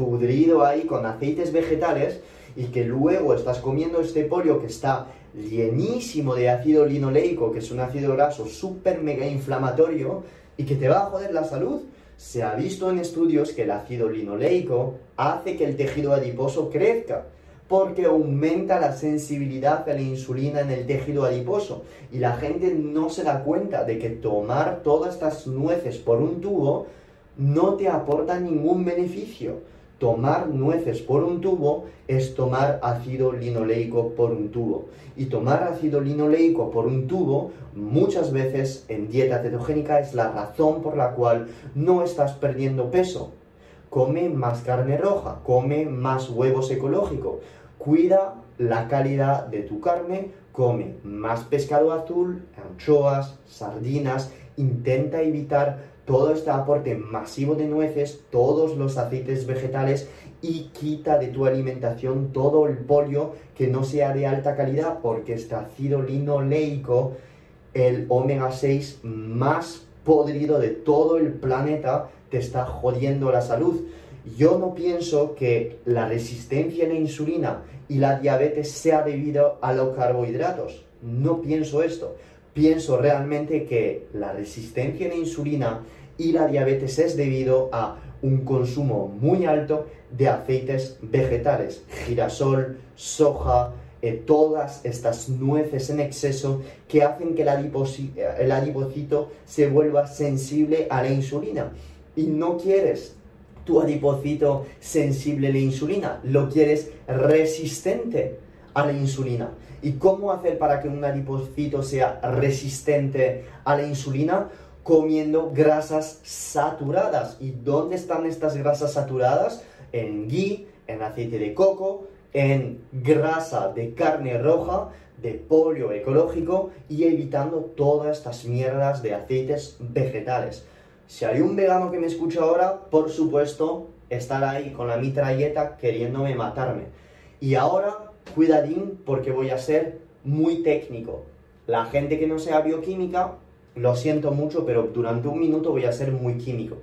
Speaker 2: pudrido ahí, con aceites vegetales, y que luego estás comiendo este pollo que está llenísimo de ácido linoleico, que es un ácido graso súper mega inflamatorio, y que te va a joder la salud se ha visto en estudios que el ácido linoleico hace que el tejido adiposo crezca porque aumenta la sensibilidad a la insulina en el tejido adiposo y la gente no se da cuenta de que tomar todas estas nueces por un tubo no te aporta ningún beneficio. Tomar nueces por un tubo es tomar ácido linoleico por un tubo. Y tomar ácido linoleico por un tubo muchas veces en dieta cetogénica es la razón por la cual no estás perdiendo peso. Come más carne roja, come más huevos ecológicos, cuida la calidad de tu carne, come más pescado azul, anchoas, sardinas, intenta evitar todo este aporte masivo de nueces, todos los aceites vegetales y quita de tu alimentación todo el polio que no sea de alta calidad porque este ácido linoleico, el omega 6 más podrido de todo el planeta, te está jodiendo la salud. Yo no pienso que la resistencia a la insulina y la diabetes sea debido a los carbohidratos. No pienso esto. Pienso realmente que la resistencia a la insulina y la diabetes es debido a un consumo muy alto de aceites vegetales, girasol, soja, eh, todas estas nueces en exceso que hacen que el adipocito se vuelva sensible a la insulina. Y no quieres tu adipocito sensible a la insulina, lo quieres resistente a la insulina. ¿Y cómo hacer para que un adipocito sea resistente a la insulina? comiendo grasas saturadas. ¿Y dónde están estas grasas saturadas? En ghee, en aceite de coco, en grasa de carne roja, de polio ecológico y evitando todas estas mierdas de aceites vegetales. Si hay un vegano que me escucha ahora, por supuesto, estará ahí con la mitralleta queriéndome matarme. Y ahora, cuidadín, porque voy a ser muy técnico. La gente que no sea bioquímica lo siento mucho, pero durante un minuto voy a ser muy químico.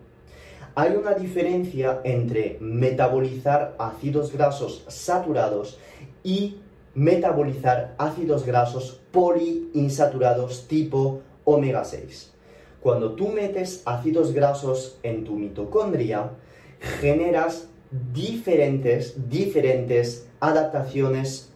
Speaker 2: Hay una diferencia entre metabolizar ácidos grasos saturados y metabolizar ácidos grasos poliinsaturados tipo omega 6. Cuando tú metes ácidos grasos en tu mitocondria, generas diferentes, diferentes adaptaciones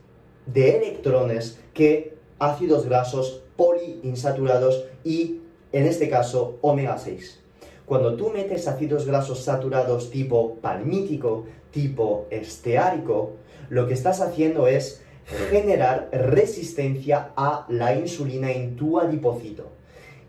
Speaker 2: de electrones que ácidos grasos poliinsaturados y, en este caso, omega 6. Cuando tú metes ácidos grasos saturados tipo palmítico, tipo esteárico, lo que estás haciendo es generar resistencia a la insulina en tu adipocito.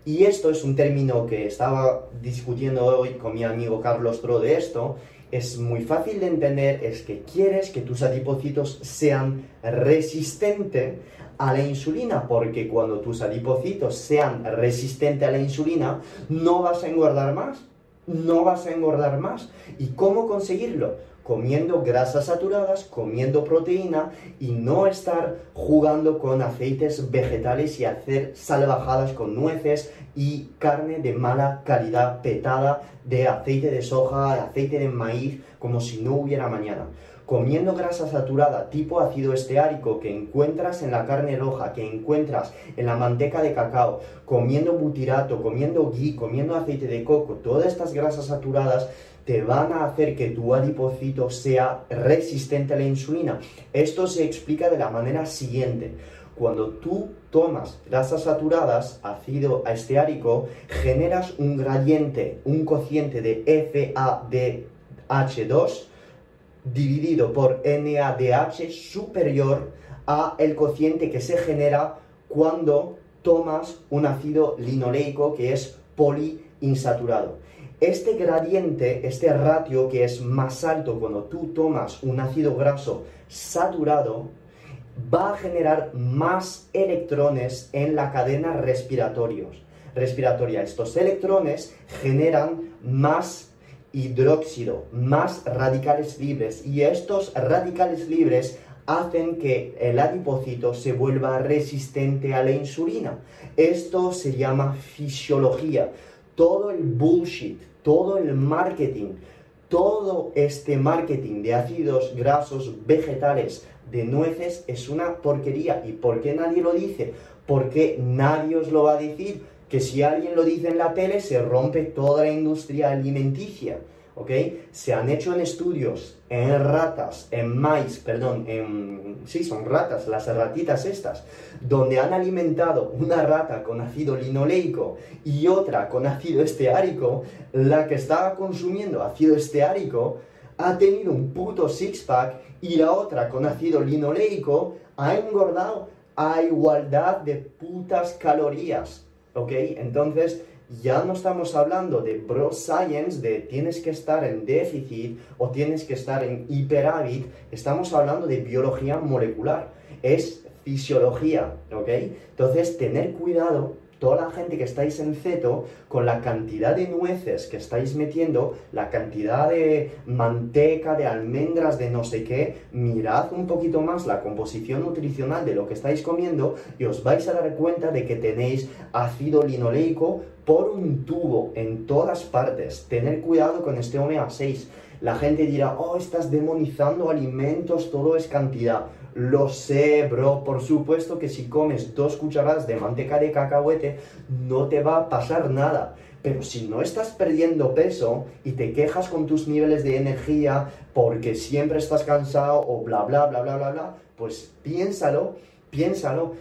Speaker 2: Y esto es un término que estaba discutiendo hoy con mi amigo Carlos Pro de esto. Es muy fácil de entender, es que quieres que tus adipocitos sean resistentes a la insulina, porque cuando tus adipocitos sean resistentes a la insulina, no vas a engordar más, no vas a engordar más. ¿Y cómo conseguirlo? Comiendo grasas saturadas, comiendo proteína y no estar jugando con aceites vegetales y hacer salvajadas con nueces y carne de mala calidad petada de aceite de soja, aceite de maíz, como si no hubiera mañana comiendo grasa saturada tipo ácido esteárico que encuentras en la carne roja, que encuentras en la manteca de cacao, comiendo butirato, comiendo ghee, comiendo aceite de coco, todas estas grasas saturadas te van a hacer que tu adipocito sea resistente a la insulina. Esto se explica de la manera siguiente. Cuando tú tomas grasas saturadas, ácido esteárico, generas un gradiente, un cociente de FADH2 dividido por NADH superior a el cociente que se genera cuando tomas un ácido linoleico que es poliinsaturado. Este gradiente, este ratio que es más alto cuando tú tomas un ácido graso saturado, va a generar más electrones en la cadena respiratoria. Estos electrones generan más hidróxido, más radicales libres. Y estos radicales libres hacen que el adipocito se vuelva resistente a la insulina. Esto se llama fisiología. Todo el bullshit, todo el marketing, todo este marketing de ácidos grasos vegetales, de nueces, es una porquería. ¿Y por qué nadie lo dice? Porque nadie os lo va a decir que si alguien lo dice en la tele se rompe toda la industria alimenticia. ¿ok? Se han hecho en estudios en ratas, en maíz, perdón, en... sí, son ratas, las ratitas estas, donde han alimentado una rata con ácido linoleico y otra con ácido esteárico, la que estaba consumiendo ácido esteárico ha tenido un puto six-pack y la otra con ácido linoleico ha engordado a igualdad de putas calorías, ¿ok? Entonces, ya no estamos hablando de bro science, de tienes que estar en déficit o tienes que estar en hiperávit, estamos hablando de biología molecular, es fisiología, ¿ok? Entonces, tener cuidado toda la gente que estáis en ceto, con la cantidad de nueces que estáis metiendo, la cantidad de manteca, de almendras, de no sé qué, mirad un poquito más la composición nutricional de lo que estáis comiendo y os vais a dar cuenta de que tenéis ácido linoleico por un tubo en todas partes. Tener cuidado con este omega 6. La gente dirá, oh, estás demonizando alimentos, todo es cantidad. Lo sé, bro, por supuesto que si comes dos cucharadas de manteca de cacahuete no te va a pasar nada. Pero si no estás perdiendo peso y te quejas con tus niveles de energía porque siempre estás cansado o bla, bla, bla, bla, bla, bla, pues piénsalo, piénsalo.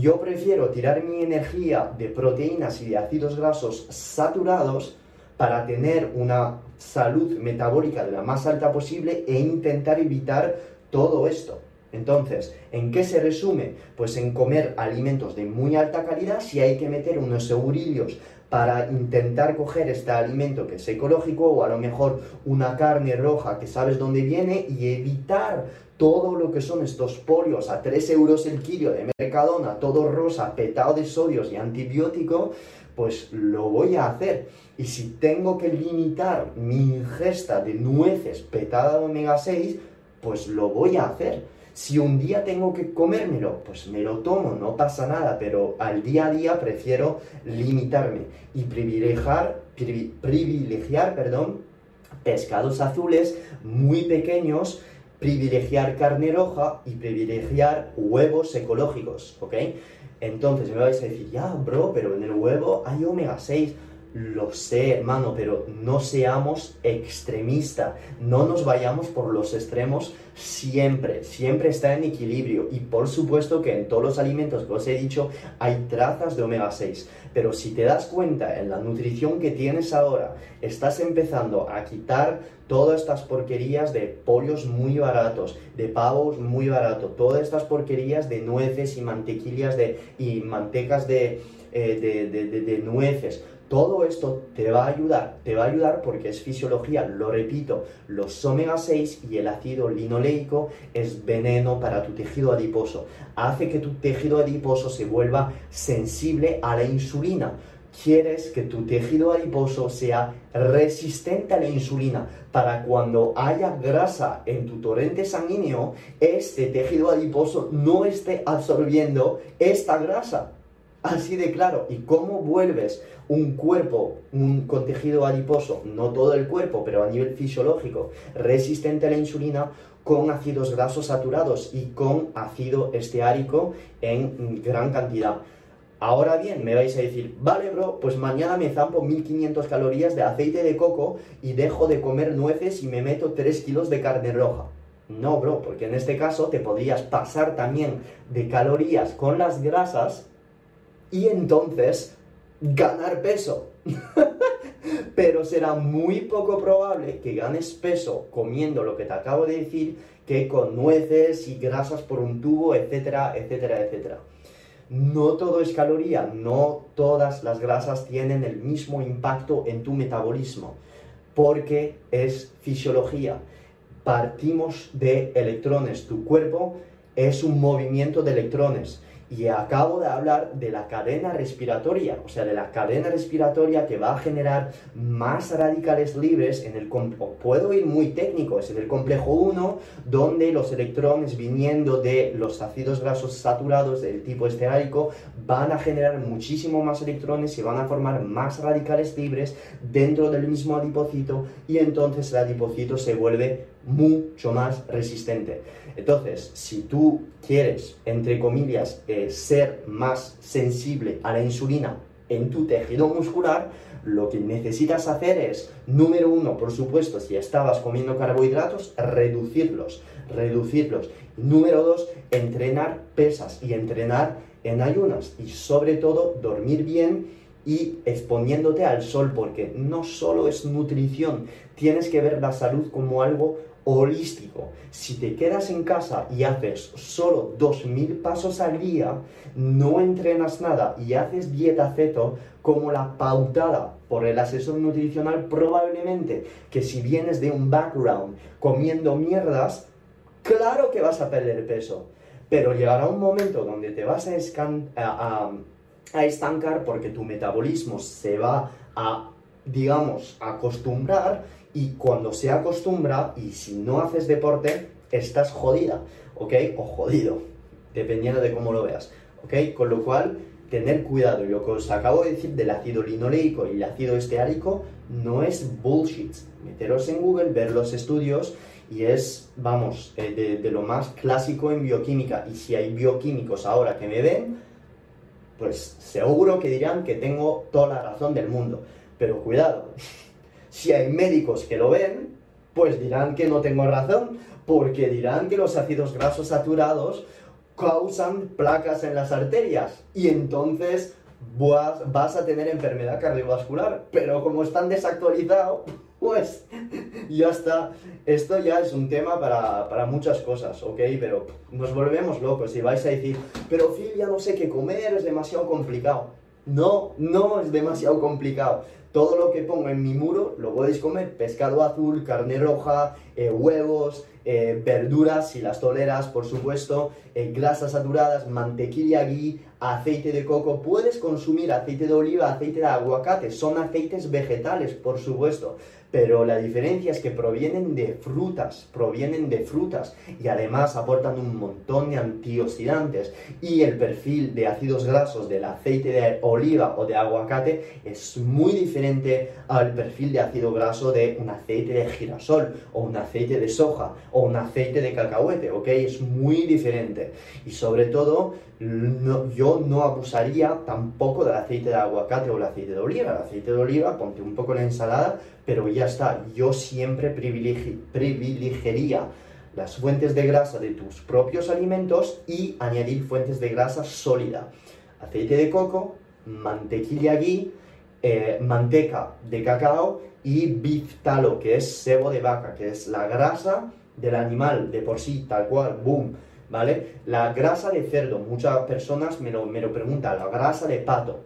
Speaker 2: Yo prefiero tirar mi energía de proteínas y de ácidos grasos saturados para tener una salud metabólica de la más alta posible e intentar evitar todo esto. Entonces, ¿en qué se resume? Pues en comer alimentos de muy alta calidad, si hay que meter unos segurillos para intentar coger este alimento que es ecológico o a lo mejor una carne roja que sabes dónde viene y evitar todo lo que son estos polios a 3 euros el kilo de Mercadona, todo rosa, petado de sodios y antibiótico, pues lo voy a hacer. Y si tengo que limitar mi ingesta de nueces petada de omega 6, pues lo voy a hacer si un día tengo que comérmelo, pues me lo tomo, no pasa nada, pero al día a día prefiero limitarme y privilegiar, privilegiar perdón, pescados azules muy pequeños, privilegiar carne roja y privilegiar huevos ecológicos, ¿ok? Entonces me vais a decir, ya, bro, pero en el huevo hay omega 6. Lo sé, hermano, pero no seamos extremistas, no nos vayamos por los extremos siempre, siempre está en equilibrio. Y por supuesto que en todos los alimentos que os he dicho hay trazas de omega 6, pero si te das cuenta en la nutrición que tienes ahora, estás empezando a quitar todas estas porquerías de pollos muy baratos, de pavos muy baratos, todas estas porquerías de nueces y mantequillas de, y mantecas de, eh, de nueces todo esto te va a ayudar, te va a ayudar porque es fisiología, lo repito, los omega 6 y el ácido linoleico es veneno para tu tejido adiposo. Hace que tu tejido adiposo se vuelva sensible a la insulina. Quieres que tu tejido adiposo sea resistente a la insulina para cuando haya grasa en tu torrente sanguíneo, este tejido adiposo no esté absorbiendo esta grasa. Así de claro. ¿Y cómo vuelves un cuerpo un, con tejido adiposo, no todo el cuerpo, pero a nivel fisiológico, resistente a la insulina, con ácidos grasos saturados y con ácido esteárico en gran cantidad? Ahora bien, me vais a decir, vale, bro, pues mañana me zampo 1500 calorías de aceite de coco y dejo de comer nueces y me meto 3 kilos de carne roja. No, bro, porque en este caso te podrías pasar también de calorías con las grasas y entonces ganar peso. Pero será muy poco probable que ganes peso comiendo lo que te acabo de decir que con nueces y grasas por un tubo, etcétera, etcétera, etcétera. No todo es caloría, no todas las grasas tienen el mismo impacto en tu metabolismo, porque es fisiología. Partimos de electrones, tu cuerpo es un movimiento de electrones y acabo de hablar de la cadena respiratoria, o sea, de la cadena respiratoria que va a generar más radicales libres en el puedo ir muy técnico, es en el complejo 1, donde los electrones viniendo de los ácidos grasos saturados del tipo esteárico van a generar muchísimo más electrones y van a formar más radicales libres dentro del mismo adipocito y entonces el adipocito se vuelve mucho más resistente. Entonces, si tú quieres, entre comillas, eh, ser más sensible a la insulina en tu tejido muscular, lo que necesitas hacer es, número uno, por supuesto, si estabas comiendo carbohidratos, reducirlos, reducirlos. Número dos, entrenar pesas y entrenar en ayunas. Y sobre todo, dormir bien y exponiéndote al sol, porque no solo es nutrición, tienes que ver la salud como algo holístico. Si te quedas en casa y haces solo 2.000 pasos al día, no entrenas nada y haces dieta ceto como la pautada por el asesor nutricional, probablemente que si vienes de un background comiendo mierdas, claro que vas a perder peso. Pero llegará un momento donde te vas a, a estancar porque tu metabolismo se va a, digamos, acostumbrar y cuando se acostumbra y si no haces deporte, estás jodida, ¿ok? O jodido, dependiendo de cómo lo veas, ¿ok? Con lo cual, tener cuidado. Lo que os acabo de decir del ácido linoleico y el ácido esteárico no es bullshit. Meteros en Google, ver los estudios y es, vamos, eh, de, de, lo más clásico en bioquímica. Y si hay bioquímicos ahora que me ven, pues seguro que dirán que tengo toda la razón del mundo. Pero cuidado, si hay médicos que lo ven, pues dirán que no tengo razón, porque dirán que los ácidos grasos saturados causan placas en las arterias y entonces vas a tener enfermedad cardiovascular. Pero como están desactualizados, pues ya está. Esto ya es un tema para, para, muchas cosas, ¿ok? Pero nos volvemos locos y vais a decir, pero Phil, ya no sé qué comer, es demasiado complicado. No, no es demasiado complicado. Todo lo que pongo en mi muro lo podéis comer. Pescado azul, carne roja, eh, huevos, eh, verduras, si las toleras, por supuesto, eh, grasas saturadas, mantequilla ghee, aceite de coco. Puedes consumir aceite de oliva, aceite de aguacate. Son aceites vegetales, por supuesto pero la diferencia es que provienen de frutas, provienen de frutas y además aportan un montón de antioxidantes y el perfil de ácidos grasos del aceite de oliva o de aguacate es muy diferente al perfil de ácido graso de un aceite de girasol o un aceite de soja o un aceite de cacahuete, ¿ok? Es muy diferente y sobre todo yo no abusaría tampoco del aceite de aguacate o el aceite de oliva. El aceite de oliva, ponte un poco en la ensalada, pero ya está. Yo siempre privilegiaría las fuentes de grasa de tus propios alimentos y añadir fuentes de grasa sólida. Aceite de coco, mantequilla ghee, eh, manteca de cacao y biftalo, que es sebo de vaca, que es la grasa del animal de por sí, tal cual, boom ¿vale? La grasa de cerdo, muchas personas me lo, me lo preguntan, la grasa de pato.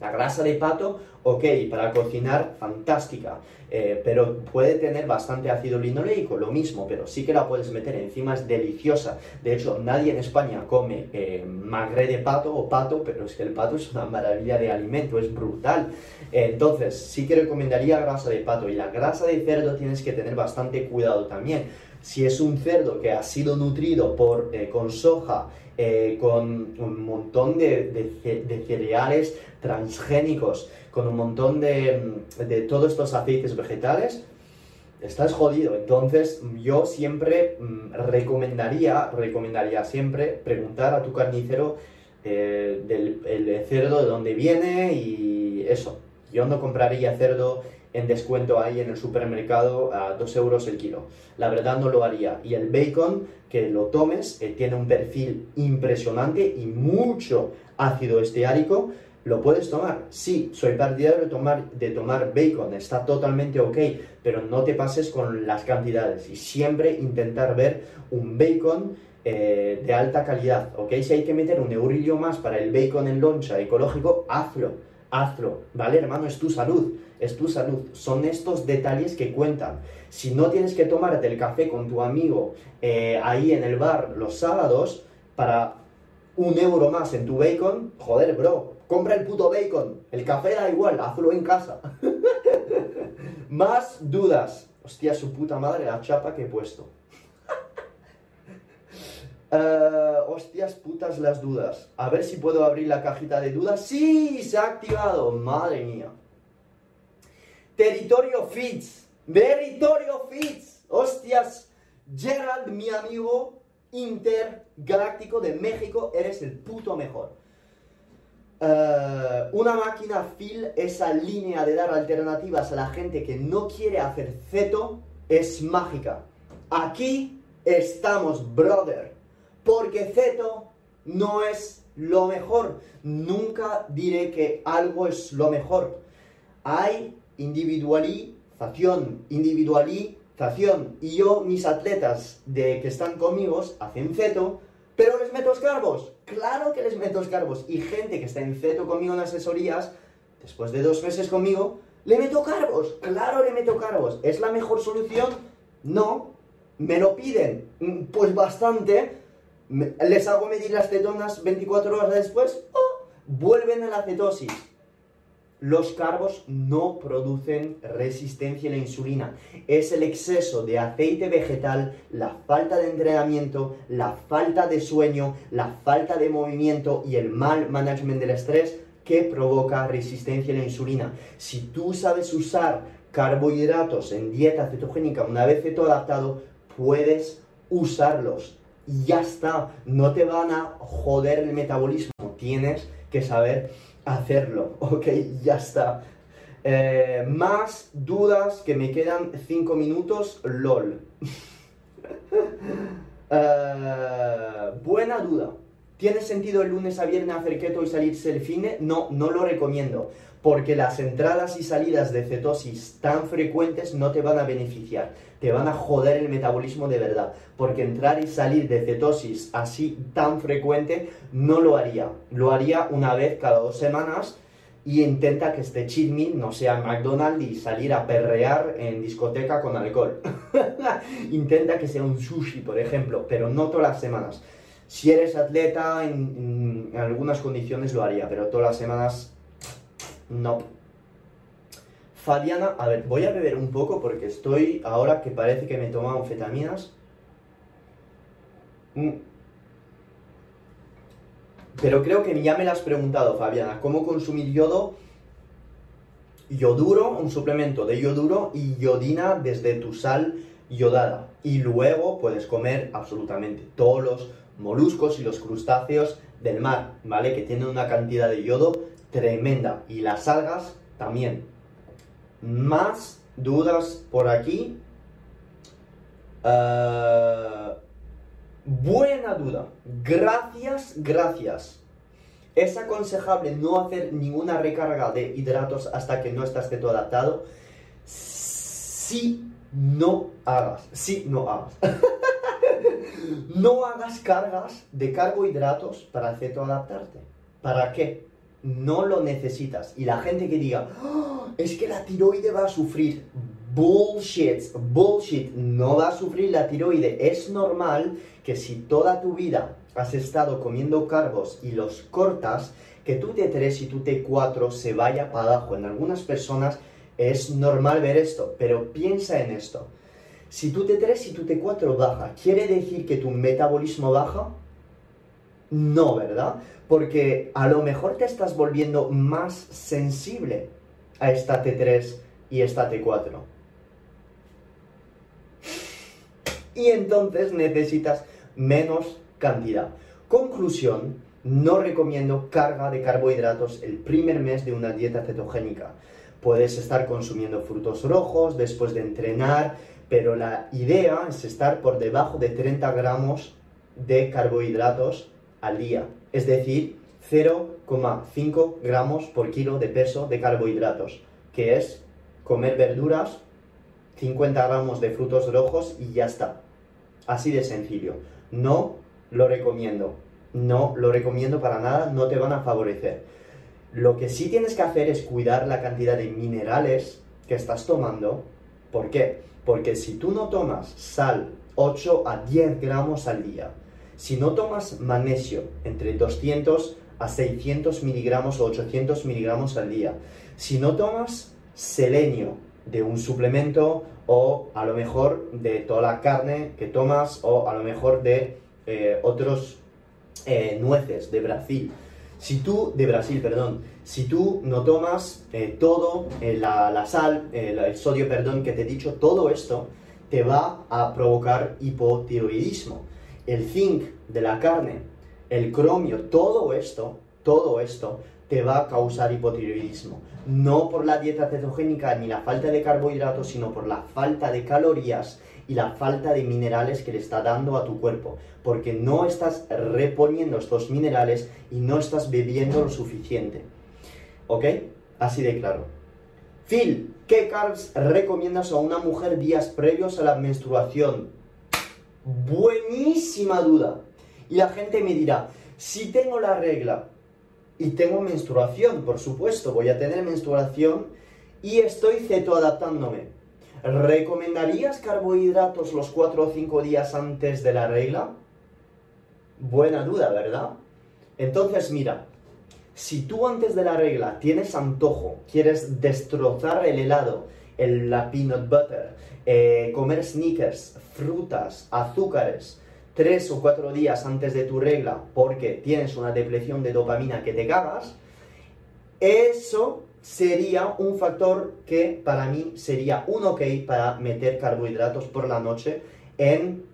Speaker 2: La grasa de pato, ok, para cocinar, fantástica, eh, pero puede tener bastante ácido linoleico, lo mismo, pero sí que la puedes meter encima, es deliciosa. De hecho, nadie en España come eh, magre de pato o pato, pero es que el pato es una maravilla de alimento, es brutal. entonces, sí que recomendaría grasa de pato y la grasa de cerdo tienes que tener bastante cuidado también si es un cerdo que ha sido nutrido eh, con soja, eh, con un montón de, cereales transgénicos, con un montón de, de, todos estos aceites vegetales, estás jodido. Entonces yo siempre mm, recomendaría, recomendaría siempre preguntar a tu carnicero eh, del el cerdo de dónde viene y eso. Yo no compraría cerdo en descuento ahí en el supermercado a 2 euros el kilo. La verdad no lo haría. Y el bacon, que lo tomes, eh, tiene un perfil impresionante y mucho ácido esteárico. ¿Lo puedes tomar? Sí, soy partidario de tomar, de tomar bacon, está totalmente ok, pero no te pases con las cantidades y siempre intentar ver un bacon eh, de alta calidad, ok. Si hay que meter un eurillo más para el bacon en loncha ecológico, hazlo, hazlo, ¿vale, hermano? Es tu salud es tu salud. Son estos detalles que cuentan. Si no tienes que tomarte el café con tu amigo eh, ahí en el bar los sábados para un euro más en tu bacon, joder, bro, compra el puto bacon. El café da igual, hazlo en casa. más dudas. Hostia, su puta madre, la chapa que he puesto. Uh, hostias putas las dudas. A ver si puedo abrir la cajita de dudas. ¡Sí! Se ha activado. Madre mía. Territorio Fitz. Territorio Fitz. Hostias. Gerald, mi amigo intergaláctico de México, eres el puto mejor. eh, una máquina Phil, esa línea de dar alternativas a la gente que no quiere hacer ceto, es mágica. Aquí estamos, brother. Porque ceto no es lo mejor. Nunca diré que algo es lo mejor. Hay individualización, individualización. Y yo, mis atletas de que están conmigo, hacen ceto, pero les meto carbos. Claro que les meto carbos. Y gente que está en ceto conmigo en asesorías, después de dos meses conmigo, le meto carbos. Claro, le meto carbos. ¿Es la mejor solución? No. ¿Me lo piden? Mm, pues bastante. Les hago medir las cetonas 24 horas después. ¡oh! Vuelven a la cetosis los carbos no producen resistencia a la insulina. Es el exceso de aceite vegetal, la falta de entrenamiento, la falta de sueño, la falta de movimiento y el mal management del estrés que provoca resistencia a la insulina. Si tú sabes usar carbohidratos en dieta cetogénica una vez adaptado, puedes usarlos. Y ya está, no te van a joder el metabolismo. Tienes que saber hacerlo, ok, ya está. Eh, más dudas que me quedan 5 minutos, lol. Eh, buena duda. ¿Tiene sentido el lunes a viernes hacer keto y salirse el fin? No, no lo recomiendo, porque las entradas y salidas de cetosis tan frecuentes no te van a beneficiar, te van a joder el metabolismo de verdad, porque entrar y salir de cetosis así tan frecuente no lo haría, lo haría una vez cada dos semanas y intenta que este cheat no sea McDonald's y salir a perrear en discoteca con alcohol. intenta que sea un sushi, por ejemplo, pero no todas las semanas. Si eres atleta, en, algunas condiciones lo haría, pero todas las semanas no. Fabiana, a ver, voy a beber un poco porque estoy ahora que parece que me he tomado anfetaminas. Mm. Pero creo que ya me lo has preguntado, Fabiana, ¿cómo consumir yodo? Yoduro, un suplemento de yoduro y yodina desde tu sal yodada. Y luego puedes comer absolutamente todos los moluscos y los crustáceos del mar, ¿vale? Que tienen una cantidad de yodo tremenda. Y las algas también. Más dudas por aquí. Eh, buena duda. Gracias, gracias. ¿Es aconsejable no hacer ninguna recarga de hidratos hasta que no estás todo adaptado? Si no hagas. Si no hagas. No hagas cargas de carbohidratos para adaptarte. ¿Para qué? No lo necesitas. Y la gente que diga, ¡Ah! es que la tiroide va a sufrir. Bullshit, bullshit. No va a sufrir la tiroide. Es normal que si toda tu vida has estado comiendo carbos y los cortas, que tu T3 y tu T4 se vaya para abajo. En algunas personas es normal ver esto, pero piensa en esto. Si tu T3 y tu T4 baja, ¿quiere decir que tu metabolismo baja? No, ¿verdad? Porque a lo mejor te estás volviendo más sensible a esta T3 y esta T4. Y entonces necesitas menos cantidad. Conclusión, no recomiendo carga de carbohidratos el primer mes de una dieta cetogénica. Puedes estar consumiendo frutos rojos después de entrenar, pero la idea es estar por debajo de 30 gramos de carbohidratos al día, es decir, 0,5 gramos por kilo de peso de carbohidratos, que es comer verduras, 50 gramos de frutos rojos y ya está. Así de sencillo. No lo recomiendo. No lo recomiendo para nada, no te van a favorecer. Lo que sí tienes que hacer es cuidar la cantidad de minerales que estás tomando. ¿Por qué? Porque si tú no tomas sal 8 a 10 gramos al día, si no tomas magnesio entre 200 a 600 miligramos o 800 miligramos al día, si no tomas selenio de un suplemento o a lo mejor de toda la carne que tomas o a lo mejor de eh, otros eh, nueces de Brasil, si tú, de Brasil, perdón, si tú no tomas eh, todo, la, sal, el sodio, perdón, que te he dicho, todo esto te va a provocar hipotiroidismo. El zinc de la carne, el cromio, todo esto todo esto te va a causar hipotiroidismo. No por la dieta cetogénica ni la falta de carbohidratos, sino por la falta de calorías y la falta de minerales que le está dando a tu cuerpo. Porque no estás reponiendo estos minerales y no estás bebiendo lo suficiente. ¿Ok? Así de claro. Phil, ¿qué carbs recomiendas a una mujer días previos a la menstruación? Buenísima duda. Y la gente me dirá, si tengo la regla, y tengo menstruación, por supuesto, voy a tener menstruación y estoy cetoadaptándome. ¿Recomendarías carbohidratos los 4 o 5 días antes de la regla? Buena duda, ¿verdad? Entonces, mira, si tú antes de la regla tienes antojo, quieres destrozar el helado, el, la peanut butter, eh, comer sneakers, frutas, azúcares, tres o cuatro días antes de tu regla porque tienes una depresión de dopamina que te cagas, eso sería un factor que para mí sería un ok para meter carbohidratos por la noche en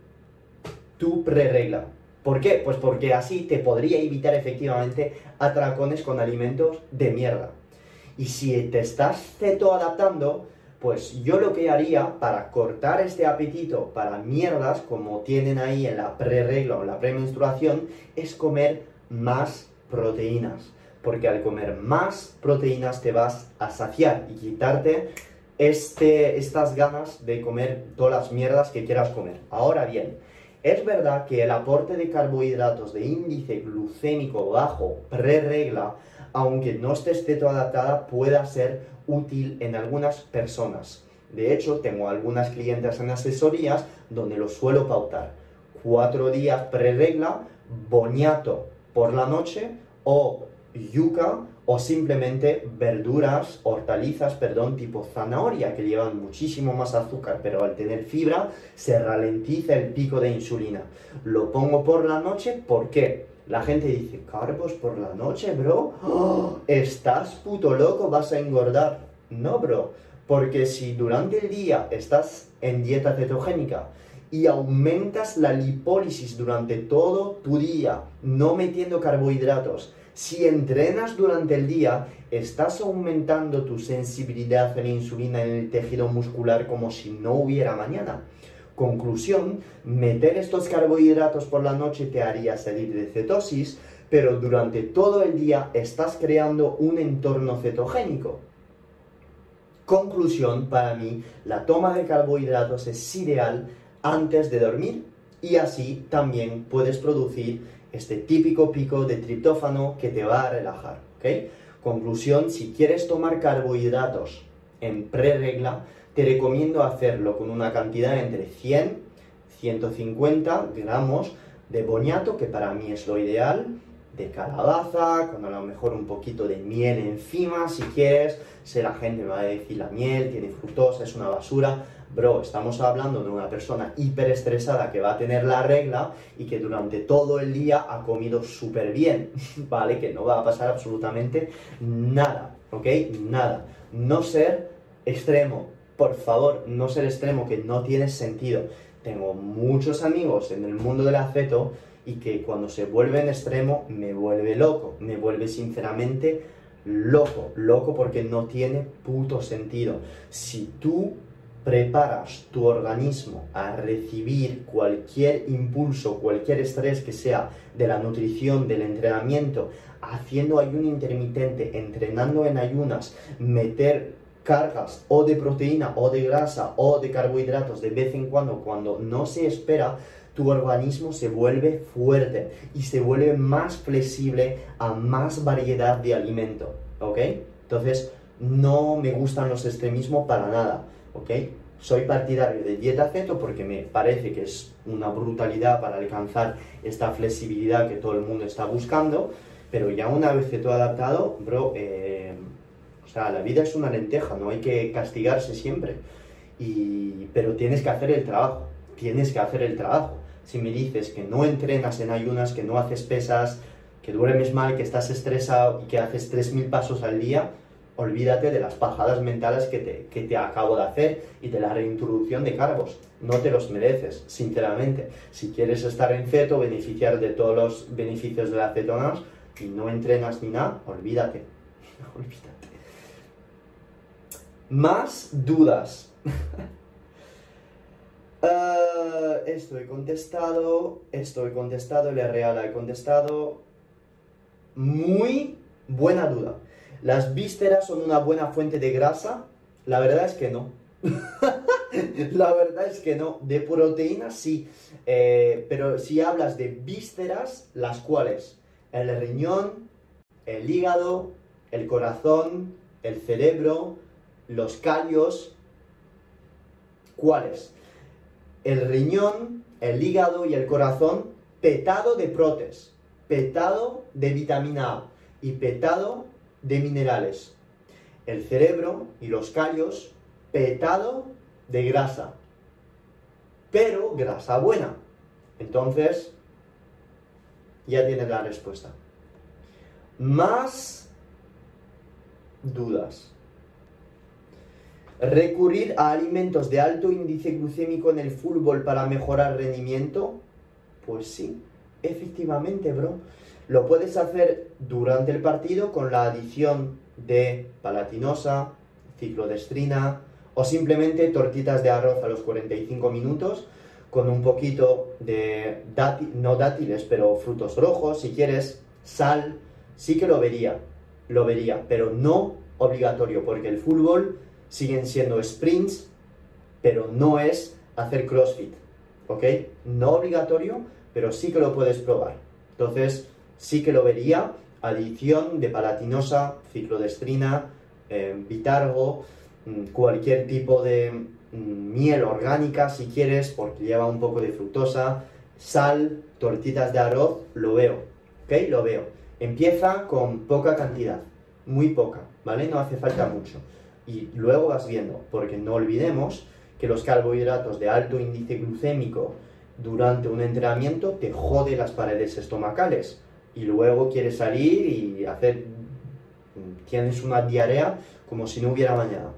Speaker 2: tu pre-regla. ¿Por qué? Pues porque así te podría evitar efectivamente atracones con alimentos de mierda. Y si te estás ceto-adaptando, pues yo lo que haría para cortar este apetito para mierdas, como tienen ahí en la pre-regla o la premenstruación, es comer más proteínas. Porque al comer más proteínas te vas a saciar y quitarte este, estas ganas de comer todas las mierdas que quieras comer. Ahora bien, es verdad que el aporte de carbohidratos de índice glucémico bajo pre-regla, aunque no estés adaptada, pueda ser útil en algunas personas. De hecho, tengo algunas clientes en asesorías donde lo suelo pautar. Cuatro días pre-regla, boñato por la noche o yuca o simplemente verduras, hortalizas, perdón, tipo zanahoria, que llevan muchísimo más azúcar, pero al tener fibra se ralentiza el pico de insulina. Lo pongo por la noche, ¿por qué? La gente dice, carbos por la noche, bro. ¡Oh! Estás puto loco, vas a engordar. No, bro. Porque si durante el día estás en dieta cetogénica y aumentas la lipólisis durante todo tu día, no metiendo carbohidratos, si entrenas durante el día, estás aumentando tu sensibilidad a la insulina en el tejido muscular como si no hubiera mañana. Conclusión, meter estos carbohidratos por la noche te haría salir de cetosis, pero durante todo el día estás creando un entorno cetogénico. Conclusión, para mí, la toma de carbohidratos es ideal antes de dormir y así también puedes producir este típico pico de triptófano que te va a relajar. Conclusión, si quieres tomar carbohidratos en pre-regla, te recomiendo hacerlo con una cantidad entre 100 150 gramos de boñato, que para mí es lo ideal, de calabaza, con a lo mejor un poquito de miel encima, si quieres. Sé la gente me va a decir la miel tiene fructosa, es una basura. Bro, estamos hablando de una persona hiperestresada que va a tener la regla y que durante todo el día ha comido súper bien, ¿vale? Que no va a pasar absolutamente nada, ¿ok? Nada. No ser extremo, por favor, no ser extremo, que no tiene sentido. Tengo muchos amigos en el mundo del aceto y que cuando se vuelve extremo me vuelve loco, me vuelve sinceramente loco, loco porque no tiene puto sentido. Si tú preparas tu organismo a recibir cualquier impulso, cualquier estrés que sea de la nutrición, del entrenamiento, haciendo ayuno intermitente, entrenando en ayunas, meter cargas o de proteína o de grasa o de carbohidratos de vez en cuando cuando no se espera, tu organismo se vuelve fuerte y se vuelve más flexible a más variedad de alimento, ¿ok? Entonces, no me gustan los extremismos para nada, ¿ok? Soy partidario de dieta ceto porque me parece que es una brutalidad para alcanzar esta flexibilidad que todo el mundo está buscando, pero ya una vez ceto adaptado, bro, eh, o sea, la vida es una lenteja, no hay que castigarse siempre, y, pero tienes que hacer el trabajo, tienes que hacer el trabajo si me dices que no entrenas en ayunas, que no haces pesas, que duermes mal, que estás estresado y que haces 3.000 pasos al día, olvídate de las pajadas mentales que te, que te acabo de hacer y de la reintroducción de cargos. No te los mereces, sinceramente. Si quieres estar en ceto, beneficiar de todos los beneficios de las cetonas, y no entrenas ni nada, olvídate. olvídate. Más dudas. Uh, esto he contestado, esto he contestado, la real he contestado. Muy buena duda. ¿Las vísceras son una buena fuente de grasa? La verdad es que no. la verdad es que no. De proteína sí. Eh, pero si hablas de vísceras, las cuales el riñón, el hígado, el corazón, el cerebro, los callos, ¿cuáles? El riñón, el hígado y el corazón petado de protes, petado de vitamina A y petado de minerales. El cerebro y los callos petado de grasa, pero grasa buena. Entonces, ya tienes la respuesta. Más dudas. Recurrir a alimentos de alto índice glucémico en el fútbol para mejorar rendimiento. Pues sí, efectivamente, bro. Lo puedes hacer durante el partido con la adición de palatinosa, ciclodestrina o simplemente tortitas de arroz a los 45 minutos con un poquito de no dátiles, pero frutos rojos, si quieres, sal, sí que lo vería, lo vería, pero no obligatorio, porque el fútbol siguen siendo sprints, pero no es hacer CrossFit, ¿ok? No obligatorio, pero sí que lo puedes probar. Entonces, sí que lo vería, adición de palatinosa, ciclodestrina, eh, bitargo, mm, cualquier tipo de miel orgánica si quieres, porque lleva un poco de fructosa, sal, tortitas de arroz, lo veo, ¿ok? Lo veo. Empieza con poca cantidad, muy poca, ¿vale? No hace falta mucho. Y luego vas viendo, porque no olvidemos que los carbohidratos de alto índice glucémico durante un entrenamiento te jode las paredes estomacales. Y luego quieres salir y hacer, tienes una diarrea como si no hubiera mañana.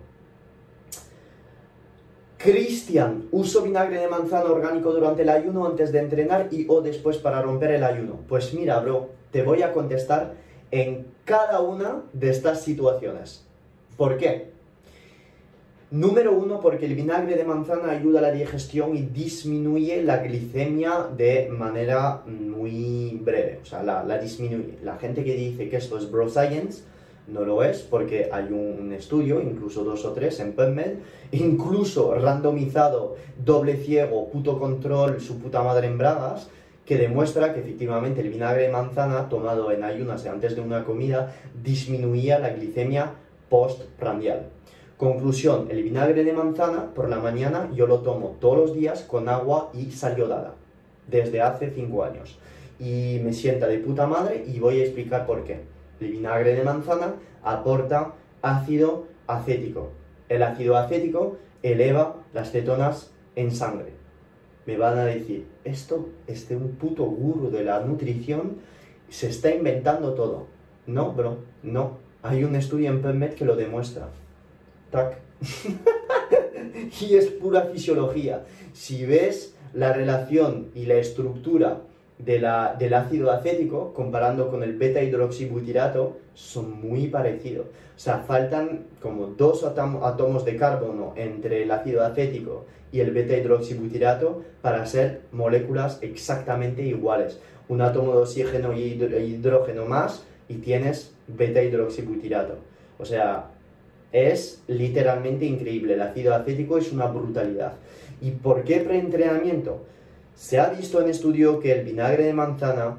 Speaker 2: Cristian, uso vinagre de manzana orgánico durante el ayuno antes de entrenar y o después para romper el ayuno. Pues mira, bro, te voy a contestar en cada una de estas situaciones. ¿Por qué? Número uno, porque el vinagre de manzana ayuda a la digestión y disminuye la glicemia de manera muy breve. O sea, la, la disminuye. La gente que dice que esto es bro science, no lo es porque hay un estudio, incluso dos o tres en PubMed, incluso randomizado, doble ciego, puto control, su puta madre en bragas, que demuestra que efectivamente el vinagre de manzana tomado en ayunas antes de una comida disminuía la glicemia postprandial. Conclusión, el vinagre de manzana por la mañana yo lo tomo todos los días con agua y sal yodada, desde hace 5 años. Y me sienta de puta madre y voy a explicar por qué. El vinagre de manzana aporta ácido acético. El ácido acético eleva las cetonas en sangre. Me van a decir, esto, este un puto gurú de la nutrición se está inventando todo. No, bro, no. Hay un estudio en PubMed que lo demuestra. Tac. y es pura fisiología. Si ves la relación y la estructura del ácido acético, comparando con el beta hidroxibutirato, son muy parecidos. O sea, faltan como dos átomos de carbono entre el ácido acético y el beta hidroxibutirato para ser moléculas exactamente iguales. Un átomo de oxígeno y hidrógeno más y tienes beta hidroxibutirato. O sea, es literalmente increíble. El ácido acético es una brutalidad. ¿Y por qué preentrenamiento? Se ha visto en estudio que el vinagre de manzana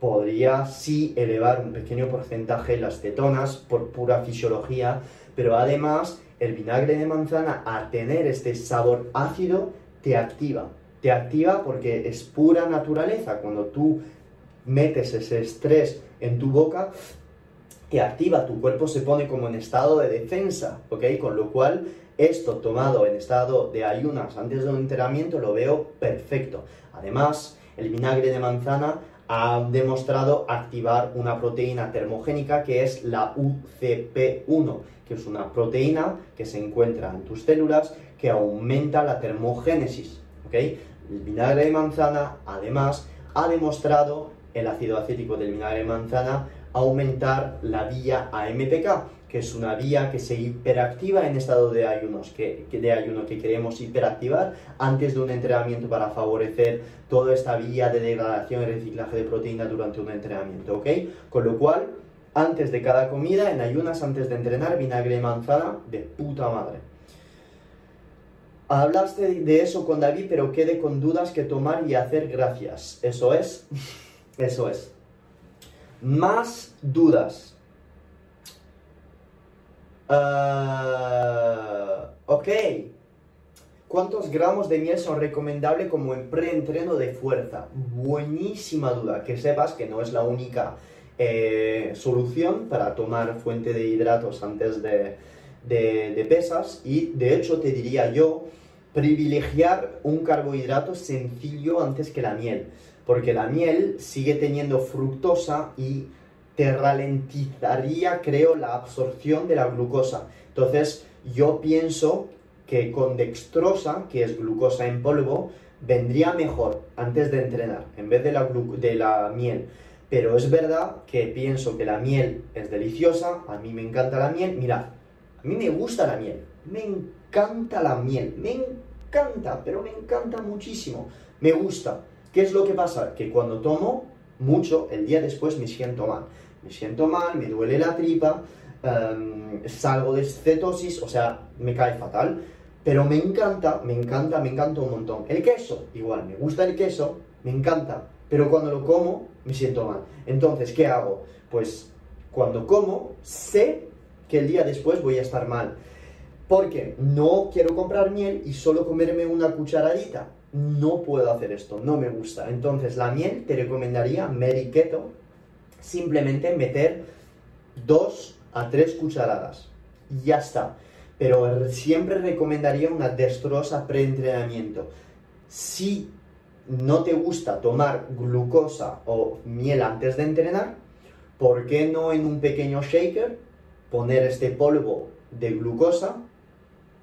Speaker 2: podría sí elevar un pequeño porcentaje las cetonas por pura fisiología, pero además el vinagre de manzana al tener este sabor ácido te activa. Te activa porque es pura naturaleza. Cuando tú metes ese estrés en tu boca, te activa, tu cuerpo se pone como en estado de defensa, ¿ok? Con lo cual esto tomado en estado de ayunas antes de un entrenamiento lo veo perfecto. Además, el vinagre de manzana ha demostrado activar una proteína termogénica que es la UCP1, que es una proteína que se encuentra en tus células que aumenta la termogénesis. ¿ok? El vinagre de manzana, además, ha demostrado el ácido acético del vinagre de manzana, aumentar la vía AMPK, que es una vía que se hiperactiva en estado de, ayunos, que, de ayuno que queremos hiperactivar antes de un entrenamiento para favorecer toda esta vía de degradación y reciclaje de proteína durante un entrenamiento, ¿ok? Con lo cual, antes de cada comida, en ayunas, antes de entrenar, vinagre de manzana de puta madre. Hablaste de eso con David, pero quede con dudas que tomar y hacer gracias. Eso es, eso es. Más dudas. Ah, ok. ¿Cuántos gramos de miel son recomendables como en preentreno de fuerza? Buenísima duda. Que sepas que no es la única eh, solución para tomar fuente de hidratos antes de, de pesas. Y de hecho te diría yo privilegiar un carbohidrato sencillo antes que la miel. Porque la miel sigue teniendo fructosa y te ralentizaría, creo, la absorción de la glucosa. Entonces, yo pienso que con dextrosa, que es glucosa en polvo, vendría mejor antes de entrenar, en vez de la, de la miel. Pero es verdad que pienso que la miel es deliciosa, a mí me encanta la miel. Mirad, a mí me gusta la miel, me encanta la miel, pero me encanta muchísimo, me gusta. ¿Qué es lo que pasa? Que cuando tomo mucho, el día después me siento mal me siento mal, me duele la tripa, em, salgo de cetosis, o sea, me cae fatal. Pero me encanta, me encanta, me encanta un montón. El queso, igual, me gusta el queso, me encanta, pero cuando lo como me siento mal. Entonces, ¿qué hago? Pues cuando como, sé que el día después voy a estar mal. Porque no quiero comprar miel y solo comerme una cucharadita. No puedo hacer esto, no me gusta. Entonces, la miel te recomendaría Mary Keto, simplemente meter dos a tres cucharadas. Ya está. Pero siempre recomendaría una destrosa preentrenamiento. Si no te gusta tomar glucosa o miel antes de entrenar, ¿por qué no en un pequeño shaker poner este polvo de glucosa,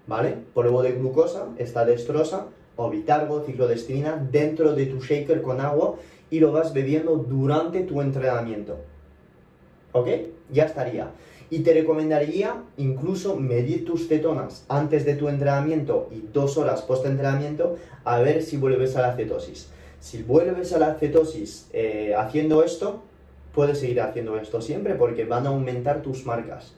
Speaker 2: ¿vale? Polvo de glucosa, esta destrosa, o bitargo, ciclodestrina, dentro de tu shaker con agua y lo vas bebiendo durante tu entrenamiento. ¿Ok? Ya estaría. Y te recomendaría incluso medir tus cetonas antes de tu entrenamiento y dos horas post entrenamiento a ver si vuelves a la cetosis. Si vuelves a la cetosis eh, haciendo esto, puedes seguir haciendo esto siempre porque van a aumentar tus marcas.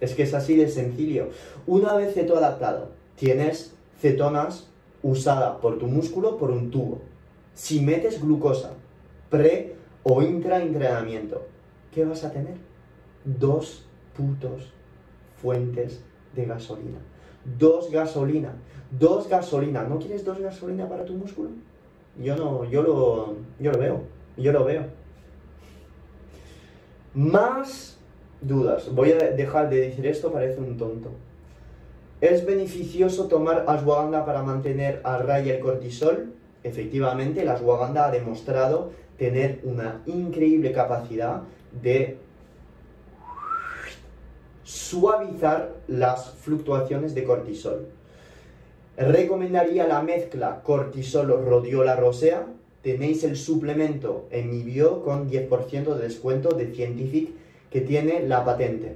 Speaker 2: Es que es así de sencillo. Una vez ceto adaptado, tienes cetonas usada por tu músculo por un tubo. Si metes glucosa pre o intraentrenamiento, ¿qué vas a tener? Dos putos fuentes de gasolina. Dos gasolina. Dos gasolina. ¿No quieres dos gasolina para tu músculo? Yo no, yo lo, yo lo veo. Yo lo veo. Más dudas. Voy a dejar de decir esto, parece un tonto. ¿Es beneficioso tomar ashwagandha para mantener a raya el cortisol? Efectivamente, la ashwagandha ha demostrado tener una increíble capacidad de suavizar las fluctuaciones de cortisol. Recomendaría la mezcla cortisol-rodiola rosea. Tenéis el suplemento en mi bio con 10% de descuento de Scientific que tiene la patente.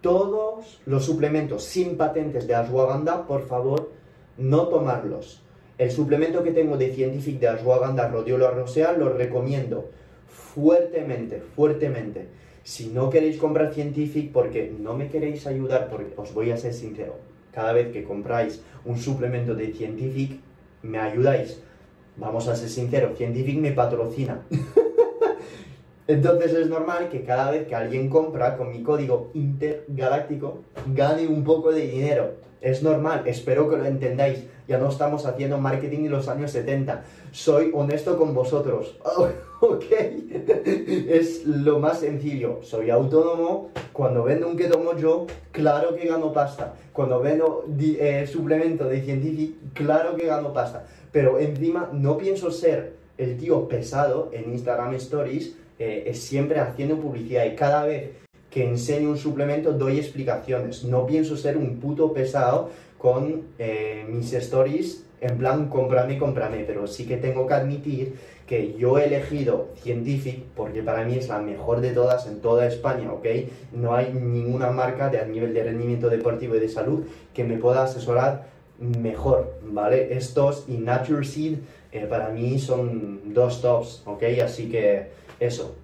Speaker 2: Todos los suplementos sin patentes de ashwagandha, por favor, no tomarlos. El suplemento que tengo de Scientific de Ashwagandha Rhodiola Rosea lo recomiendo fuertemente, fuertemente. Si no queréis comprar Scientific porque no me queréis ayudar, porque os voy a ser sincero, cada vez que compráis un suplemento de Scientific, me ayudáis. Vamos a ser sinceros, Scientific me patrocina. Entonces es normal que cada vez que alguien compra con mi código intergaláctico, gane un poco de dinero. Es normal, espero que lo entendáis ya no estamos haciendo marketing en los años 70. Soy honesto con vosotros. ok, es lo más sencillo. Soy autónomo. Cuando vendo un keto yo, claro que gano pasta. Cuando vendo eh, suplemento de científico, claro que gano pasta. Pero encima no pienso ser el tío pesado en Instagram Stories, eh, es siempre haciendo publicidad y cada vez que enseño un suplemento doy explicaciones. No pienso ser un puto pesado con eh, mis stories en plan cómprame, cómprame, pero sí que tengo que admitir que yo he elegido Scientific porque para mí es la mejor de todas en toda España, ¿ok? No hay ninguna marca de a nivel de rendimiento deportivo y de salud que me pueda asesorar mejor, ¿vale? Estos y Nature Seed eh, para mí son dos tops, ¿ok? Así que eso.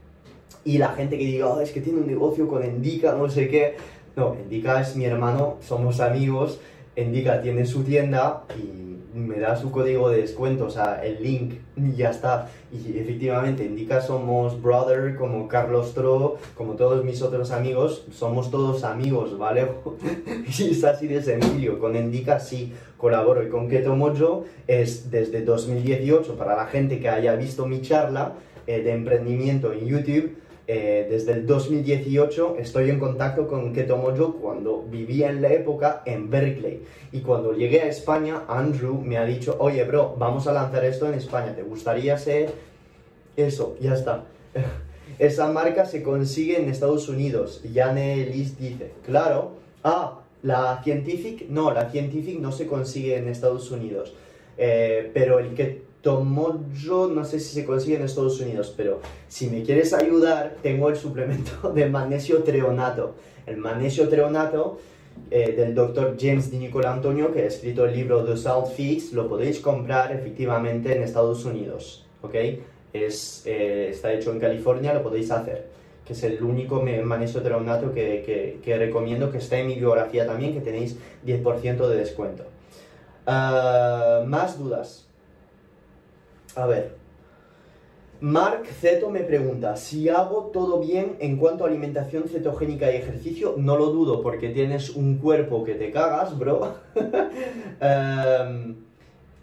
Speaker 2: Y la gente que diga, oh, es que tiene un negocio con Indica, no sé qué. No, Indica es mi hermano, somos amigos. Indica tiene su tienda y me da su código de descuento, o sea, el link, y ya está. Y efectivamente, Indica somos brother, como Carlos Tro, como todos mis otros amigos, somos todos amigos, ¿vale? y es así de sencillo. Con Indica sí colaboro y con Keto Mojo es desde 2018, para la gente que haya visto mi charla eh, de emprendimiento en YouTube eh, desde el 2018 estoy en contacto con Keto Mojo cuando vivía en la época en Berkeley. Y cuando llegué a España, Andrew me ha dicho, oye, bro, vamos a lanzar esto en España, ¿te gustaría ser eso? Ya está. Esa marca se consigue en Estados Unidos. Yane Liz dice, claro, ah, la Scientific, no, la Scientific no se consigue en Estados Unidos. Eh, pero el que yo no sé si se consigue en Estados Unidos, pero si me quieres ayudar, tengo el suplemento de magnesio treonato. El magnesio treonato eh, del doctor James Di Nicola Antonio, que ha escrito el libro The Salt Fix, lo podéis comprar efectivamente en Estados Unidos, ¿ok? Es, eh, está hecho en California, lo podéis hacer, que es el único magnesio treonato que recomiendo, que está en mi biografía también, que tenéis 10% de descuento. Ah, más dudas. A ver. Mark Zeto me pregunta, si hago todo bien en cuanto a alimentación cetogénica y ejercicio, no lo dudo porque tienes un cuerpo que te cagas, bro. Em,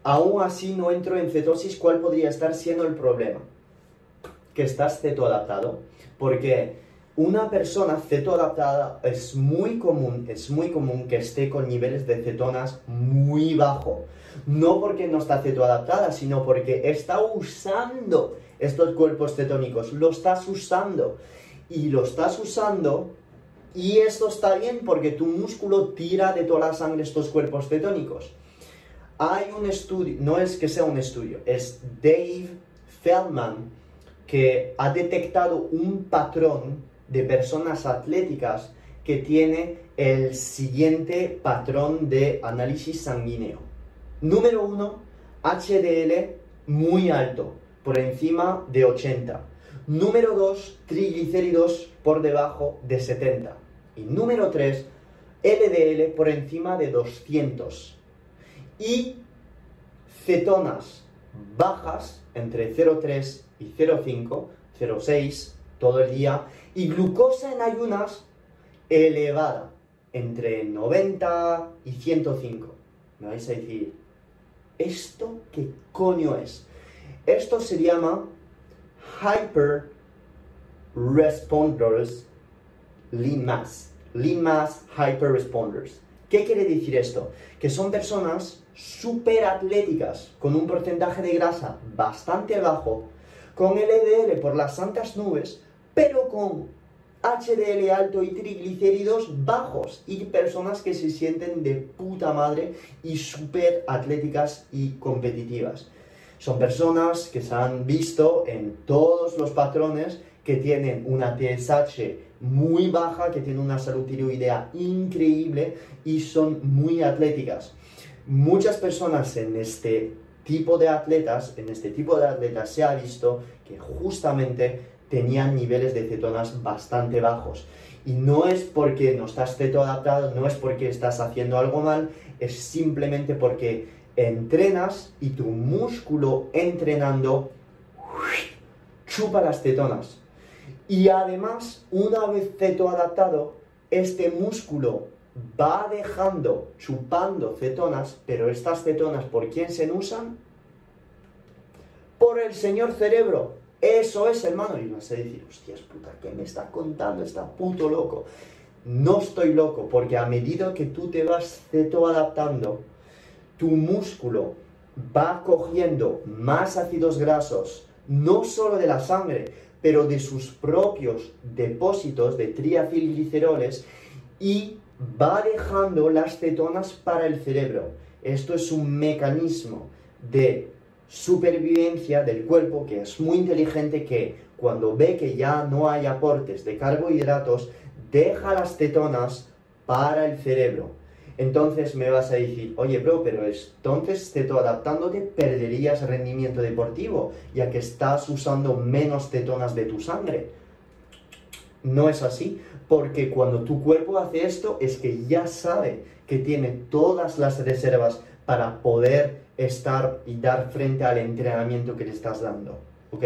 Speaker 2: aún así no entro en cetosis, ¿cuál podría estar siendo el problema? Que estás cetoadaptado. Porque una persona cetoadaptada es muy común, es muy común que esté con niveles de cetonas muy bajo. No porque no está cetoadaptada, sino porque está usando estos cuerpos cetónicos, lo estás usando. Y lo estás usando y esto está bien porque tu músculo tira de toda la sangre estos cuerpos cetónicos. Hay un estudio, no es que sea un estudio, es Dave Feldman que ha detectado un patrón de personas atléticas que tiene el siguiente patrón de análisis sanguíneo. Número uno, HDL muy alto, por encima de 80. Número 2, triglicéridos por debajo de 70. Y número 3, LDL por encima de 200. Y cetonas bajas entre 0,3 y 0,5, 0,6 todo el día. Y glucosa en ayunas elevada entre 90 y 105. Me vais a decir, ¿esto qué coño es? Esto se llama Hyper Responders. Lean Mass Hyper Responders. ¿Qué quiere decir esto? Que son personas súper atléticas, con un porcentaje de grasa bastante bajo, con LDL por las santas nubes, pero con HDL alto y triglicéridos bajos y personas que se sienten de puta madre y súper atléticas y competitivas. Son personas que se han visto en todos los patrones que tienen una TSH muy baja, que tienen una salud tiroidea increíble y son muy atléticas. Muchas personas en este tipo de atletas, en este tipo de atletas se ha visto que justamente tenían niveles de cetonas bastante bajos. Y no es porque no estás cetoadaptado, no es porque estás haciendo algo mal, es simplemente porque entrenas y tu músculo entrenando chupa las cetonas. Y además, una vez cetoadaptado, este músculo va dejando, chupando cetonas, pero estas cetonas, ¿por quién se usan? Por el señor cerebro. Eso es, hermano. Y vas a decir, hostias puta, ¿qué me está contando? Está puto loco. No estoy loco, porque a medida que tú te vas ceto-adaptando, tu músculo va cogiendo más ácidos grasos, no solo de la sangre, pero de sus propios depósitos de triacilgliceroles y va dejando las cetonas para el cerebro. Esto es un mecanismo de supervivencia del cuerpo que es muy inteligente que cuando ve que ya no hay aportes de carbohidratos, deja las cetonas para el cerebro. Entonces me vas a decir, oye bro, pero entonces cetoadaptándote perderías rendimiento deportivo, ya que estás usando menos cetonas de tu sangre. No es así, porque cuando tu cuerpo hace esto es que ya sabe que tiene todas las reservas para poder estar y dar frente al entrenamiento que le estás dando. ¿Ok?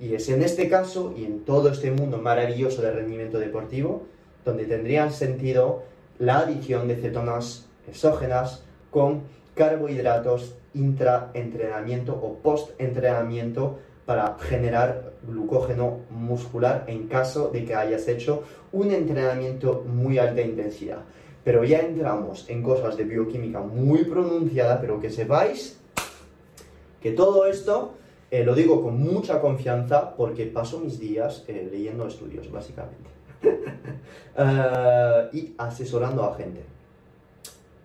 Speaker 2: Y es en este caso y en todo este mundo maravilloso de rendimiento deportivo donde tendría sentido la adición de cetonas exógenas con carbohidratos intraentrenamiento o post-entrenamiento para generar glucógeno muscular en caso de que hayas hecho un entrenamiento muy alta intensidad. Pero ya entramos en cosas de bioquímica muy pronunciada, pero que sepáis que todo esto eh, lo digo con mucha confianza porque paso mis días eh, leyendo estudios, básicamente. Eh, y asesorando a gente.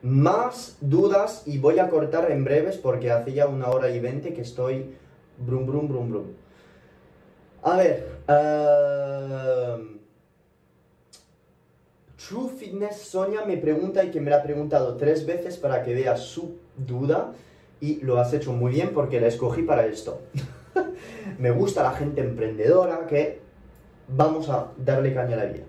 Speaker 2: Más dudas y voy a cortar en breves porque hace ya una hora y veinte que estoy brum brum brum brum. A ver, True Fitness Sonia me pregunta y que me la ha preguntado tres veces para que vea su duda y lo has hecho muy bien porque la escogí para esto. me gusta la gente emprendedora que vamos a darle caña a la vida.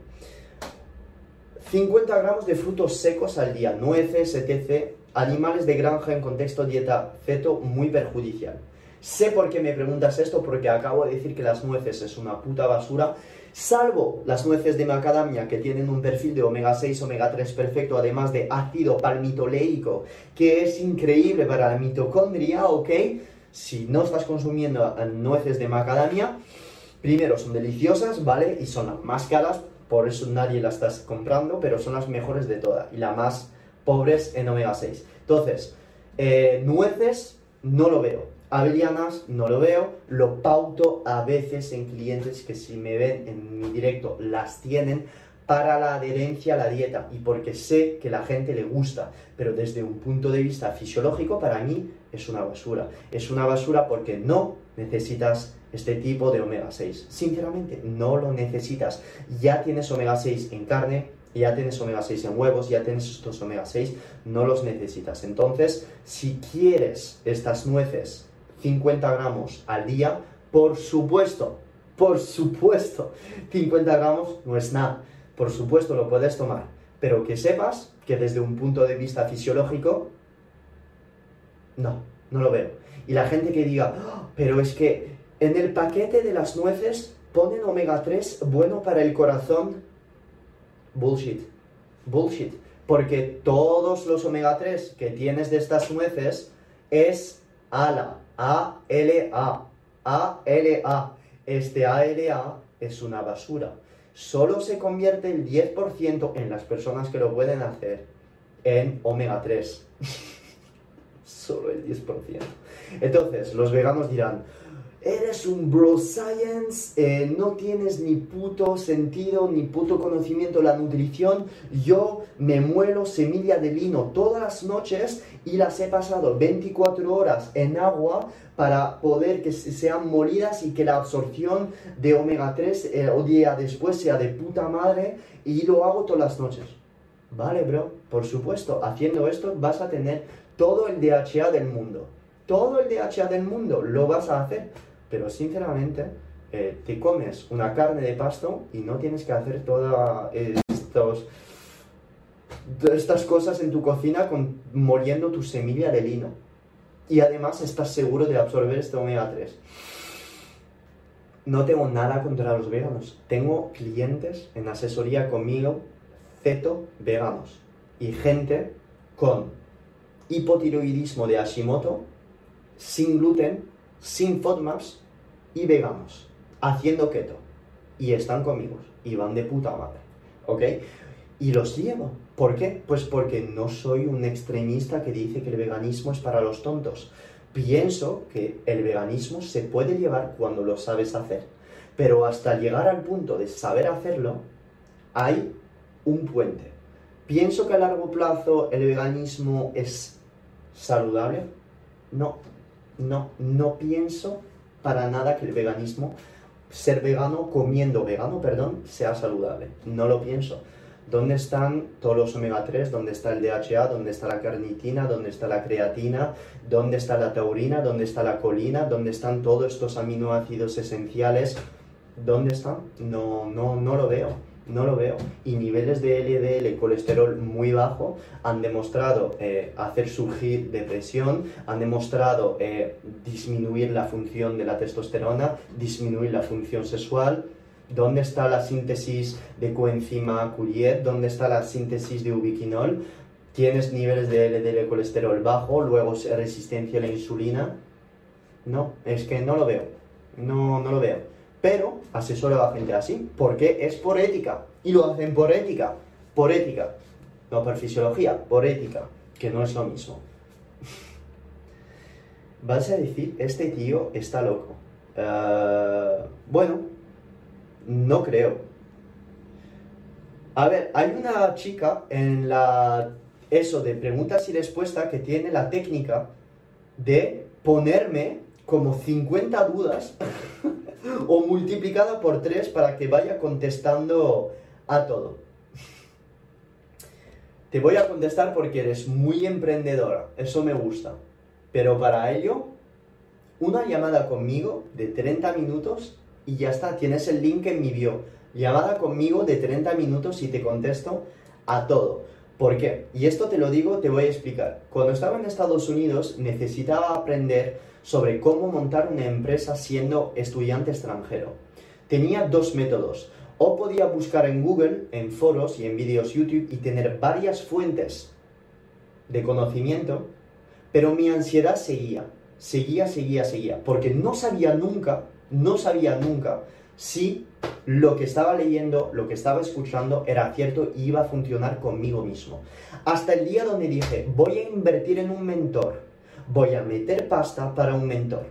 Speaker 2: 50 gramos de frutos secos al día, nueces, etc. Animales de granja en contexto dieta feto muy perjudicial. Sé por qué me preguntas esto, porque acabo de decir que las nueces es una puta basura salvo las nueces de macadamia que tienen un perfil de omega 6, omega 3 perfecto, además de ácido palmitoleico, que es increíble para la mitocondria, ¿ok? Si no estás consumiendo nueces de macadamia, primero son deliciosas, ¿vale? Y son las más caras, por eso nadie las estás comprando, pero son las mejores de todas y las más pobres en omega 6. Entonces, eh, nueces no lo veo. Avelianas no lo veo, lo pauto a veces en clientes que si me ven en mi directo las tienen para la adherencia a la dieta y porque sé que la gente le gusta, pero desde un punto de vista fisiológico para mí es una basura. Es una basura porque no necesitas este tipo de omega 6. Sinceramente, no lo necesitas. Ya tienes omega 6 en carne, ya tienes omega 6 en huevos, ya tienes estos omega 6, no los necesitas. Entonces, si quieres estas nueces 50 gramos al día, por supuesto, por supuesto, 50 gramos no es nada, por supuesto lo puedes tomar, pero que sepas que desde un punto de vista fisiológico, no, no lo veo. Y la gente que diga, oh, pero es que en el paquete de las nueces ponen omega 3 bueno para el corazón, bullshit, bullshit, porque todos los omega 3 que tienes de estas nueces es ALA, a-L-A. A-L-A. Este A-L-A es una basura. Solo se convierte el 10% en las personas que lo pueden hacer en omega 3. Solo el 10%. Entonces, los veganos dirán, eres un bro science, eh, no tienes ni puto sentido, ni puto conocimiento de la nutrición. Yo me muelo semilla de lino todas las noches y las he pasado 24 horas en agua para poder que sean molidas y que la absorción de omega 3 eh, o día después sea de puta madre y lo hago todas las noches. Vale, bro, por supuesto, haciendo esto vas a tener todo el DHA del mundo. Todo el DHA del mundo lo vas a hacer pero sinceramente eh, te comes una carne de pasto y no tienes que hacer todas estas cosas en tu cocina con, moliendo tu semilla de lino. Y además estás seguro de absorber este omega 3. No tengo nada contra los veganos. Tengo clientes en asesoría conmigo, feto veganos. Y gente con hipotiroidismo de Hashimoto, sin gluten, sin FODMAPs y veganos, haciendo keto. Y están conmigo y van de puta madre. ¿Ok? Y los llevo. ¿Por qué? Pues porque no soy un extremista que dice que el veganismo es para los tontos. Pienso que el veganismo se puede llevar cuando lo sabes hacer. Pero hasta llegar al punto de saber hacerlo, hay un puente. Pienso que a largo plazo el veganismo es saludable. No, no, no pienso para nada que el veganismo, ser vegano, comiendo vegano, perdón, sea saludable. No lo pienso. ¿Dónde están todos los omega 3? ¿Dónde está el DHA? ¿Dónde está la carnitina? ¿Dónde está la creatina? ¿Dónde está la taurina? ¿Dónde está la colina? ¿Dónde están todos estos aminoácidos esenciales? ¿Dónde están? No, no, no lo veo. No lo veo. Y niveles de LDL, colesterol muy bajo, han demostrado eh, hacer surgir depresión, han demostrado eh, disminuir la función de la testosterona, disminuir la función sexual, ¿Dónde está la síntesis de coenzima Q10? ¿Dónde está la síntesis de ubiquinol? Tienes niveles de LDL colesterol bajo, luego resistencia a la insulina. No, es que no lo veo. No, no lo veo. Pero asesoro a la gente así, porque es por ética. Y lo hacen por ética. Por ética. No por fisiología, por ética. Que no es lo mismo. Vas a decir, este tío está loco. Eh, bueno, no creo. A ver, hay una chica en la eso de preguntas y respuestas que tiene la técnica de ponerme como 50 dudas o multiplicada por 3 para que vaya contestando a todo. Te voy a contestar porque eres muy emprendedora, eso me gusta. Pero para ello, una llamada conmigo de 30 minutos y ya está, tienes el link en mi bio. Llamada conmigo de 30 minutos y te contesto a todo. ¿Por qué? Y esto te lo digo, te voy a explicar. Cuando estaba en Estados Unidos necesitaba aprender sobre cómo montar una empresa siendo estudiante extranjero. Tenía dos métodos. O podía buscar en Google, en foros y en vídeos YouTube y tener varias fuentes de conocimiento, pero mi ansiedad seguía, seguía, seguía, seguía, porque no sabía nunca no sabía nunca si lo que estaba leyendo, lo que estaba escuchando era cierto y iba a funcionar conmigo mismo. Hasta el día donde dije, voy a invertir en un mentor, voy a meter pasta para un mentor.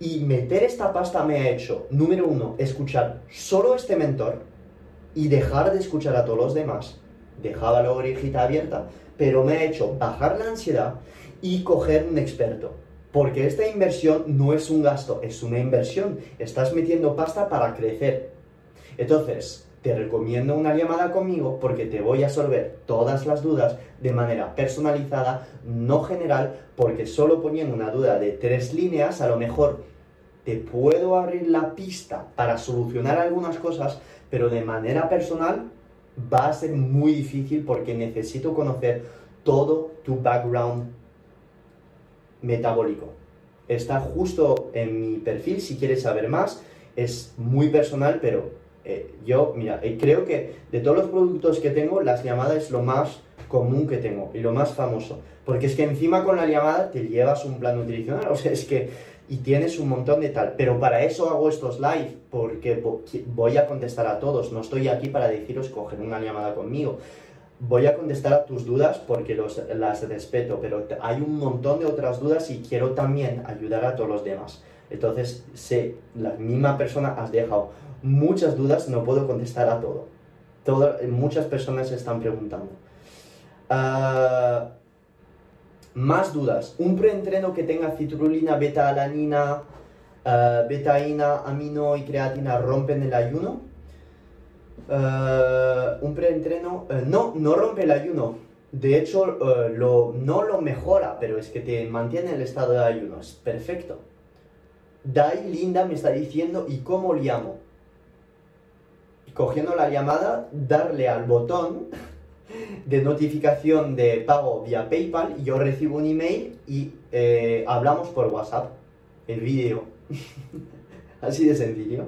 Speaker 2: Y meter esta pasta me ha hecho, número uno, escuchar solo este mentor y dejar de escuchar a todos los demás. Dejaba la orejita abierta, pero me ha hecho bajar la ansiedad y coger un experto porque esta inversión no es un gasto, es una inversión. Estás metiendo pasta para crecer. Entonces, te recomiendo una llamada conmigo porque te voy a resolver todas las dudas de manera personalizada, no general, porque solo poniendo una duda de tres líneas, a lo mejor te puedo abrir la pista para solucionar algunas cosas, pero de manera personal va a ser muy difícil porque necesito conocer todo tu background metabólico. Está justo en mi perfil si quieres saber más. Es muy personal, pero eh, yo, mira, eh, creo que de todos los productos que tengo, las llamadas es lo más común que tengo y lo más famoso. Porque es que encima con la llamada te llevas un plan nutricional, o sea, es que y tienes un montón de tal. Pero para eso hago estos live, porque voy a contestar a todos. No estoy aquí para deciros coger una llamada conmigo voy a contestar a tus dudas porque las respeto, pero hay un montón de otras dudas y quiero también ayudar a todos los demás. Entonces, sé, la misma persona has dejado muchas dudas, no puedo contestar a todo. muchas personas están preguntando. Ah, más dudas. Un preentreno que tenga citrulina, beta-alanina, uh, betaína, amino y creatina rompen el ayuno. Eh, un preentreno, uh, no, no rompe el ayuno. De hecho, eh, lo, no lo mejora, pero es que te mantiene el estado de ayuno. Es perfecto. Dai Linda me está diciendo, ¿y cómo llamo? Cogiendo la llamada, darle al botón de notificación de pago vía PayPal, yo recibo un email y hablamos por WhatsApp, el vídeo. Así de sencillo.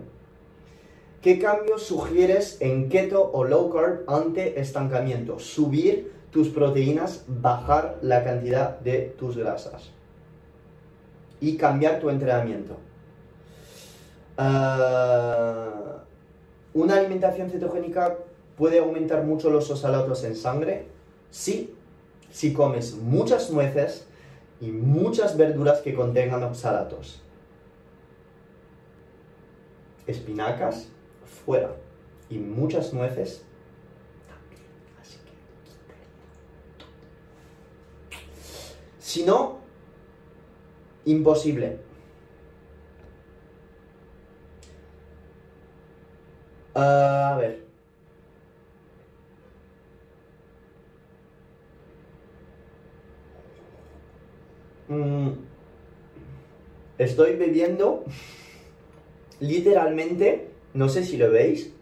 Speaker 2: ¿Qué cambios sugieres en keto o low carb ante estancamiento? Subir tus proteínas, bajar la cantidad de tus grasas y cambiar tu entrenamiento. Ah, ¿Una alimentación cetogénica puede aumentar mucho los oxalatos en sangre? Sí, si comes muchas nueces y muchas verduras que contengan oxalatos. Espinacas, fuera. Y muchas nueces Si no, Imposible. Ah, a ver. Mm, estoy bebiendo literalmente, no sé si lo veis,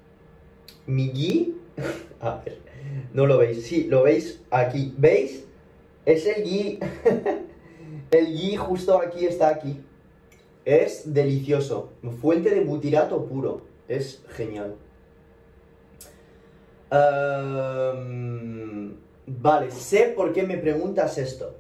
Speaker 2: mi ghee. A ver, no lo veis. Sí, lo veis aquí. ¿Veis? Es el ghee. el ghee justo aquí está aquí. Es delicioso. Fuente de butirato puro. Es genial. Em, vale, sé por qué me preguntas esto.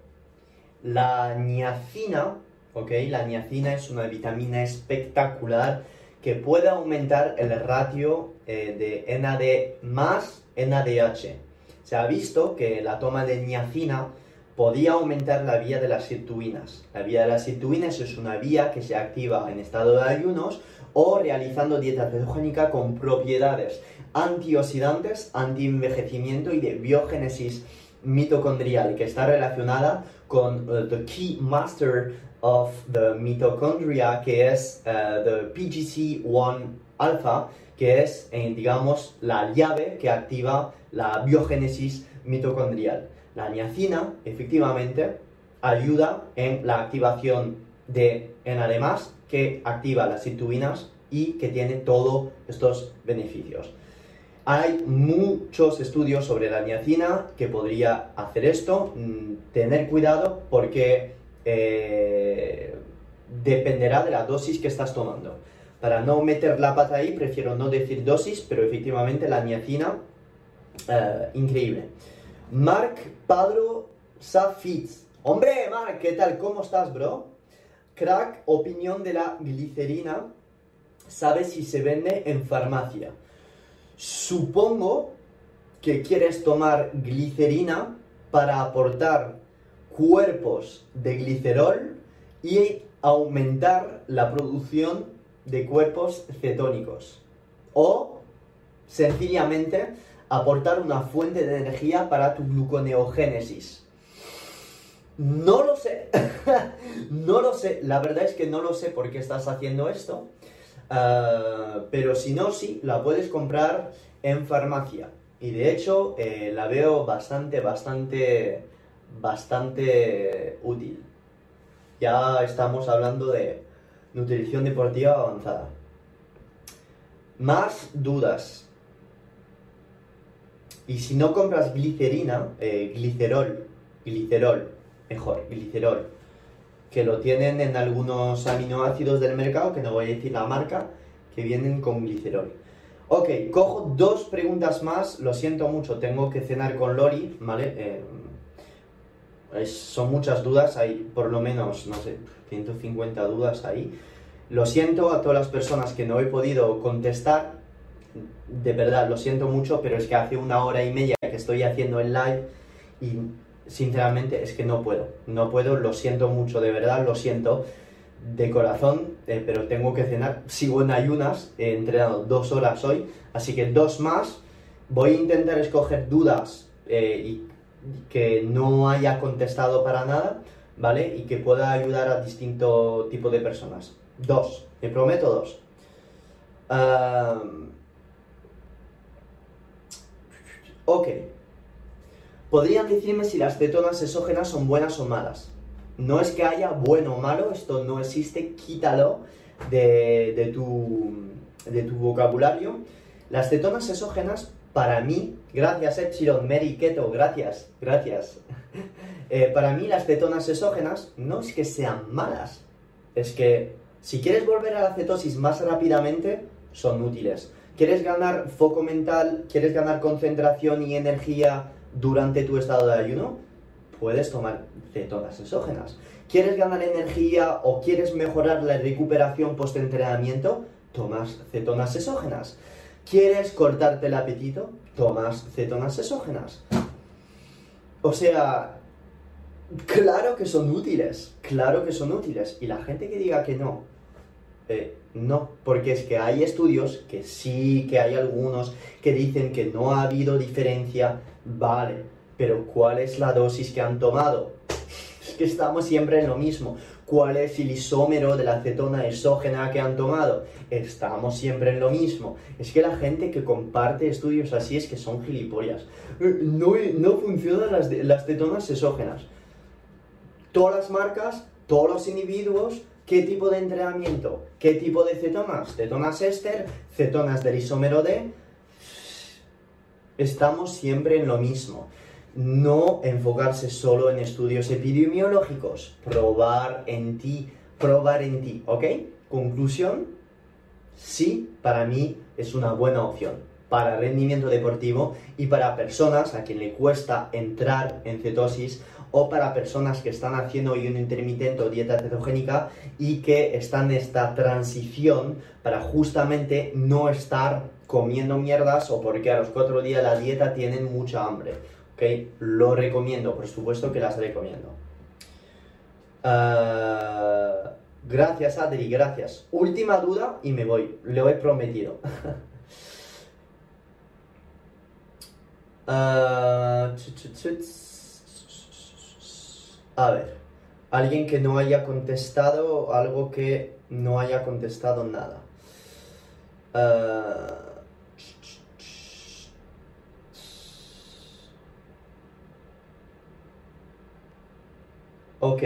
Speaker 2: La niacina, ¿ok? La niacina es una vitamina espectacular que puede aumentar el ratio eh, de NAD más NADH. Se ha visto que la toma de niacina podía aumentar la vía de las sirtuinas. La vía de las sirtuinas es una vía que se activa en estado de ayunos o realizando dieta cetogénica con propiedades antioxidantes, antienvejecimiento y de biogénesis mitocondrial, que está relacionada con uh, the key master of the mitochondria, que es uh, the PGC1 alpha, que es, eh, digamos, la llave que activa la biogénesis mitocondrial. La niacina, efectivamente, ayuda en la activación de NAD+, que activa las sirtuinas y que tiene todos estos beneficios. Hay muchos estudios sobre la niacina que podría hacer esto. Mm, tener cuidado porque eh, dependerá de la dosis que estás tomando. Para no meter la pata ahí, prefiero no decir dosis, pero efectivamente la niacina, eh, increíble. Mark Padro Safitz. Hombre, Mark, ¿qué tal? ¿Cómo estás, bro? Crack, opinión de la glicerina. ¿Sabes si se vende en farmacia? Supongo que quieres tomar glicerina para aportar cuerpos de glicerol y aumentar la producción de cuerpos cetónicos. O sencillamente aportar una fuente de energía para tu gluconeogénesis. No lo sé, no lo sé, la verdad es que no lo sé por qué estás haciendo esto. Ah, pero si no, sí, la puedes comprar en farmacia. Y de hecho, eh, la veo bastante, bastante, bastante útil. Ya estamos hablando de nutrición deportiva avanzada. Más dudas. Y si no compras glicerina, eh, glicerol, glicerol, mejor, glicerol, que lo tienen en algunos aminoácidos del mercado, que no voy a decir la marca, que vienen con glicerol. Ok, cojo dos preguntas más, lo siento mucho, tengo que cenar con Lori, ¿vale? Eh, son muchas dudas, hay por lo menos, no sé, 150 dudas ahí. Lo siento a todas las personas que no he podido contestar, de verdad, lo siento mucho, pero es que hace una hora y media que estoy haciendo el live y sinceramente es que no puedo, no puedo, lo siento mucho, de verdad, lo siento de corazón, eh, pero tengo que cenar, sigo en ayunas, he entrenado dos horas hoy, así que dos más, voy a intentar escoger dudas eh, y que no haya contestado para nada, ¿vale? Y que pueda ayudar a distinto tipo de personas. Dos, me prometo dos. ok. ¿Podrían decirme si las cetonas exógenas son buenas o malas? No es que haya bueno o malo, esto no existe, quítalo de, tu, vocabulario. Las cetonas exógenas, para mí, gracias Epsilon, Mary Keto, gracias, gracias. Eh, para mí las cetonas exógenas no es que sean malas, es que si quieres volver a la cetosis más rápidamente, son útiles. ¿Quieres ganar foco mental? ¿Quieres ganar concentración y energía durante tu estado de ayuno, puedes tomar cetonas exógenas. ¿Quieres ganar energía o quieres mejorar la recuperación post-entrenamiento? Tomas cetonas exógenas. ¿Quieres cortarte el apetito? Tomas cetonas exógenas. O sea, claro que son útiles, claro que son útiles. Y la gente que diga que no, eh, no, porque es que hay estudios que sí, que hay algunos que dicen que no ha habido diferencia Vale, pero ¿cuál es la dosis que han tomado? Es que estamos siempre en lo mismo. cuál es el isómero de la acetona exógena que han tomado. Estamos siempre en lo mismo. Es que la gente que comparte estudios así es que son gilipollas. Eh, No, no funcionan las, las cetonas exógenas. Todas las marcas, todos los individuos, ¿qué tipo de entrenamiento? ¿Qué tipo de cetonas? Cetonas éster, cetonas del isómero D. Estamos siempre en lo mismo. No enfocarse solo en estudios epidemiológicos. Probar en ti, probar en ti, ¿ok? Conclusión, sí, para mí es una buena opción para rendimiento deportivo y para personas a quien le cuesta entrar en cetosis o para personas que están haciendo ayuno intermitente o dieta cetogénica y que están en esta transición para justamente no estar comiendo mierdas o porque a los cuatro días la dieta tienen mucha hambre. ¿Ok? Lo recomiendo, por supuesto que las recomiendo. Ah, gracias, Adri, gracias. Última duda y me voy, lo he prometido. Ch- A ver, alguien que no haya contestado, algo que no haya contestado nada. Ah, ok.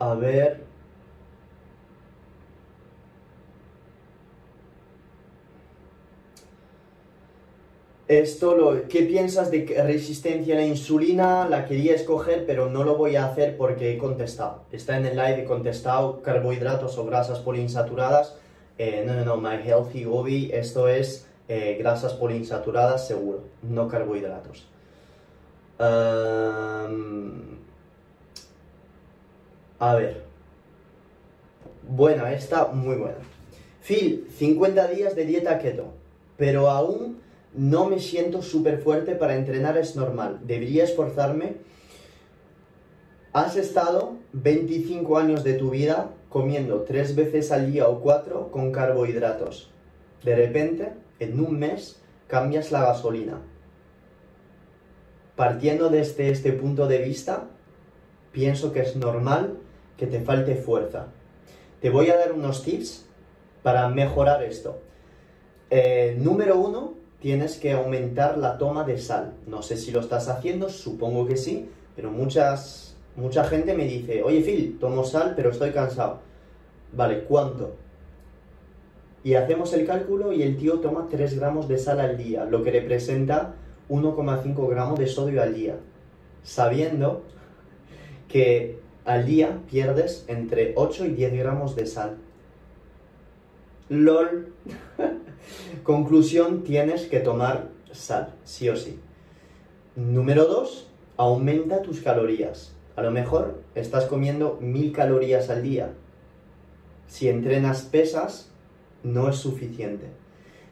Speaker 2: A ver. Esto, lo, ¿qué piensas de resistencia a la insulina? La quería escoger, pero no lo voy a hacer porque he contestado. Está en el live, he contestado carbohidratos o grasas poliinsaturadas. Eh, no, no, no, My Healthy Gobi, esto es eh, grasas poliinsaturadas seguro, no carbohidratos. A ver. Buena, esta muy buena. Phil, 50 días de dieta keto, pero aún no me siento súper fuerte para entrenar, es normal. ¿Debería esforzarme? Has estado 25 años de tu vida comiendo tres veces al día o cuatro con carbohidratos. De repente, en un mes, cambias la gasolina. Partiendo desde este punto de vista, pienso que es normal que te falte fuerza. Te voy a dar unos tips para mejorar esto. Eh, número uno, tienes que aumentar la toma de sal. No sé si lo estás haciendo, supongo que sí, pero muchas, mucha gente me dice, oye Phil, tomo sal, pero estoy cansado. Vale, ¿cuánto? Y hacemos el cálculo y el tío toma 3 gramos de sal al día, lo que representa 1,5 gramos de sodio al día, sabiendo que al día pierdes entre 8 y 10 gramos de sal. LOL. Conclusión, tienes que tomar sal, sí o sí. Número 2, aumenta tus calorías. A lo mejor estás comiendo 1000 calorías al día. Si entrenas pesas, no es suficiente.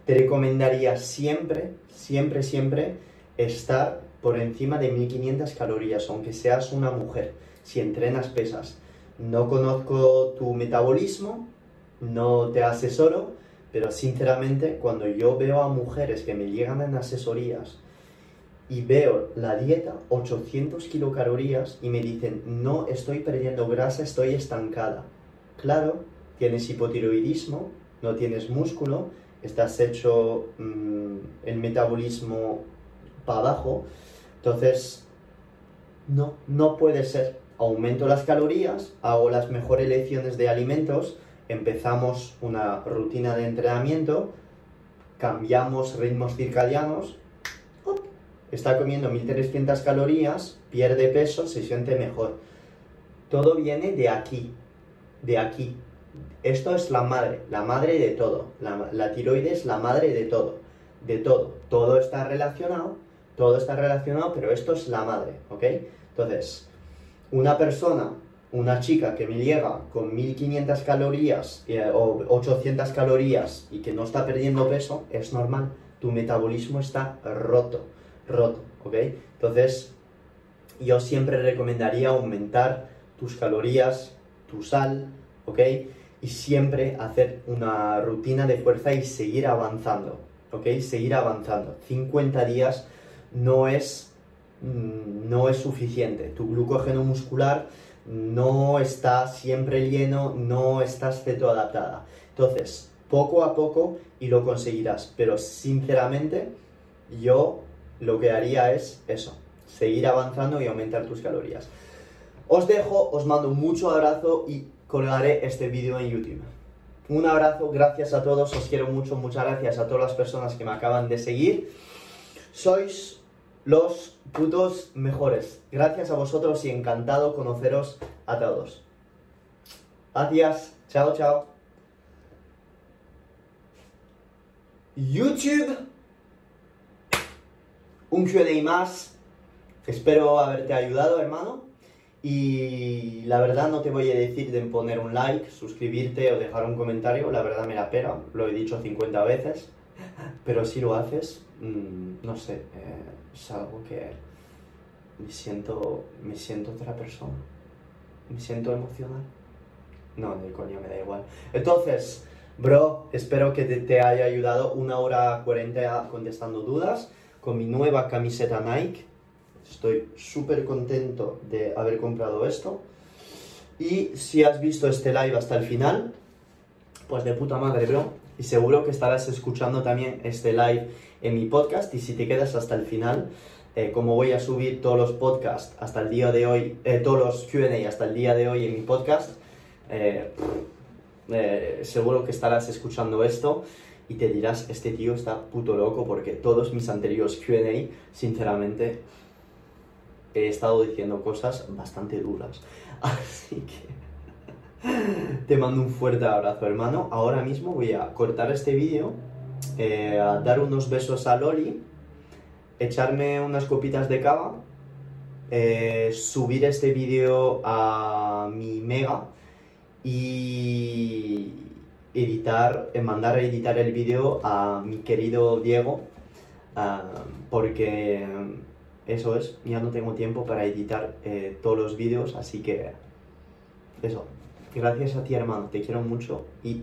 Speaker 2: Te recomendaría siempre, siempre, siempre estar por encima de 1500 calorías, aunque seas una mujer, si entrenas pesas. No conozco tu metabolismo, no te asesoro, pero sinceramente cuando yo veo a mujeres que me llegan en asesorías y veo la dieta, 800 kilocalorías, y me dicen, no estoy perdiendo grasa, estoy estancada. Claro, tienes hipotiroidismo, no tienes músculo, estás hecho mm, el metabolismo para abajo, entonces no, no puede ser. Aumento las calorías, hago las mejores elecciones de alimentos, empezamos una rutina de entrenamiento, cambiamos ritmos circadianos, está comiendo 1300 calorías, pierde peso, se siente mejor. Todo viene de aquí, de aquí. Esto es la madre, la madre de todo. La, la tiroides es la madre de todo, de todo. Todo está relacionado, todo está relacionado, pero esto es la madre, ¿ok? Entonces, una persona, una chica que me llega con 1500 calorías eh, o 800 calorías y que no está perdiendo peso, es normal. Tu metabolismo está roto, roto, ¿ok? Entonces, yo siempre recomendaría aumentar tus calorías, tu sal, ¿ok? Y siempre hacer una rutina de fuerza y seguir avanzando, ¿ok? Seguir avanzando. 50 días no es, mm, no es suficiente. Tu glucógeno muscular no está siempre lleno, no estás cetoadaptada. Entonces, poco a poco y lo conseguirás. Pero sinceramente, yo lo que haría es eso, seguir avanzando y aumentar tus calorías. Os dejo, os mando mucho abrazo y colgaré este vídeo en YouTube. Un abrazo, gracias a todos, os quiero mucho, muchas gracias a todas las personas que me acaban de seguir. Sois los putos mejores. Gracias a vosotros y encantado conoceros a todos. Gracias, chao, chao. YouTube, un QA más. Espero haberte ayudado, hermano. Y la verdad no te voy a decir de poner un like, suscribirte o dejar un comentario, la verdad me la pena, lo he dicho 50 veces, pero si lo haces, mmm, no sé, eh, es algo que me siento, me siento otra persona, me siento emocional. No, de coño, me da igual. Entonces, bro, espero que te, te haya ayudado una hora 40 contestando dudas con mi nueva camiseta Nike Estoy súper contento de haber comprado esto. Y si has visto este live hasta el final, pues de puta madre, bro. Y seguro que estarás escuchando también este live en mi podcast. Y si te quedas hasta el final, eh, como voy a subir todos los podcasts hasta el día de hoy, eh, todos los QA hasta el día de hoy en mi podcast, eh, seguro que estarás escuchando esto y te dirás, este tío está puto loco porque todos mis anteriores QA, sinceramente, he estado diciendo cosas bastante duras. Así que te mando un fuerte abrazo, hermano. Ahora mismo voy a cortar este vídeo, dar unos besos a Loli, echarme unas copitas de cava, eh, subir este vídeo a mi mega y editar, eh, mandar a editar el vídeo a mi querido Diego, ah, porque eso es, ya no tengo tiempo para editar eh, todos los vídeos, así que eso. Gracias a ti, hermano, te quiero mucho y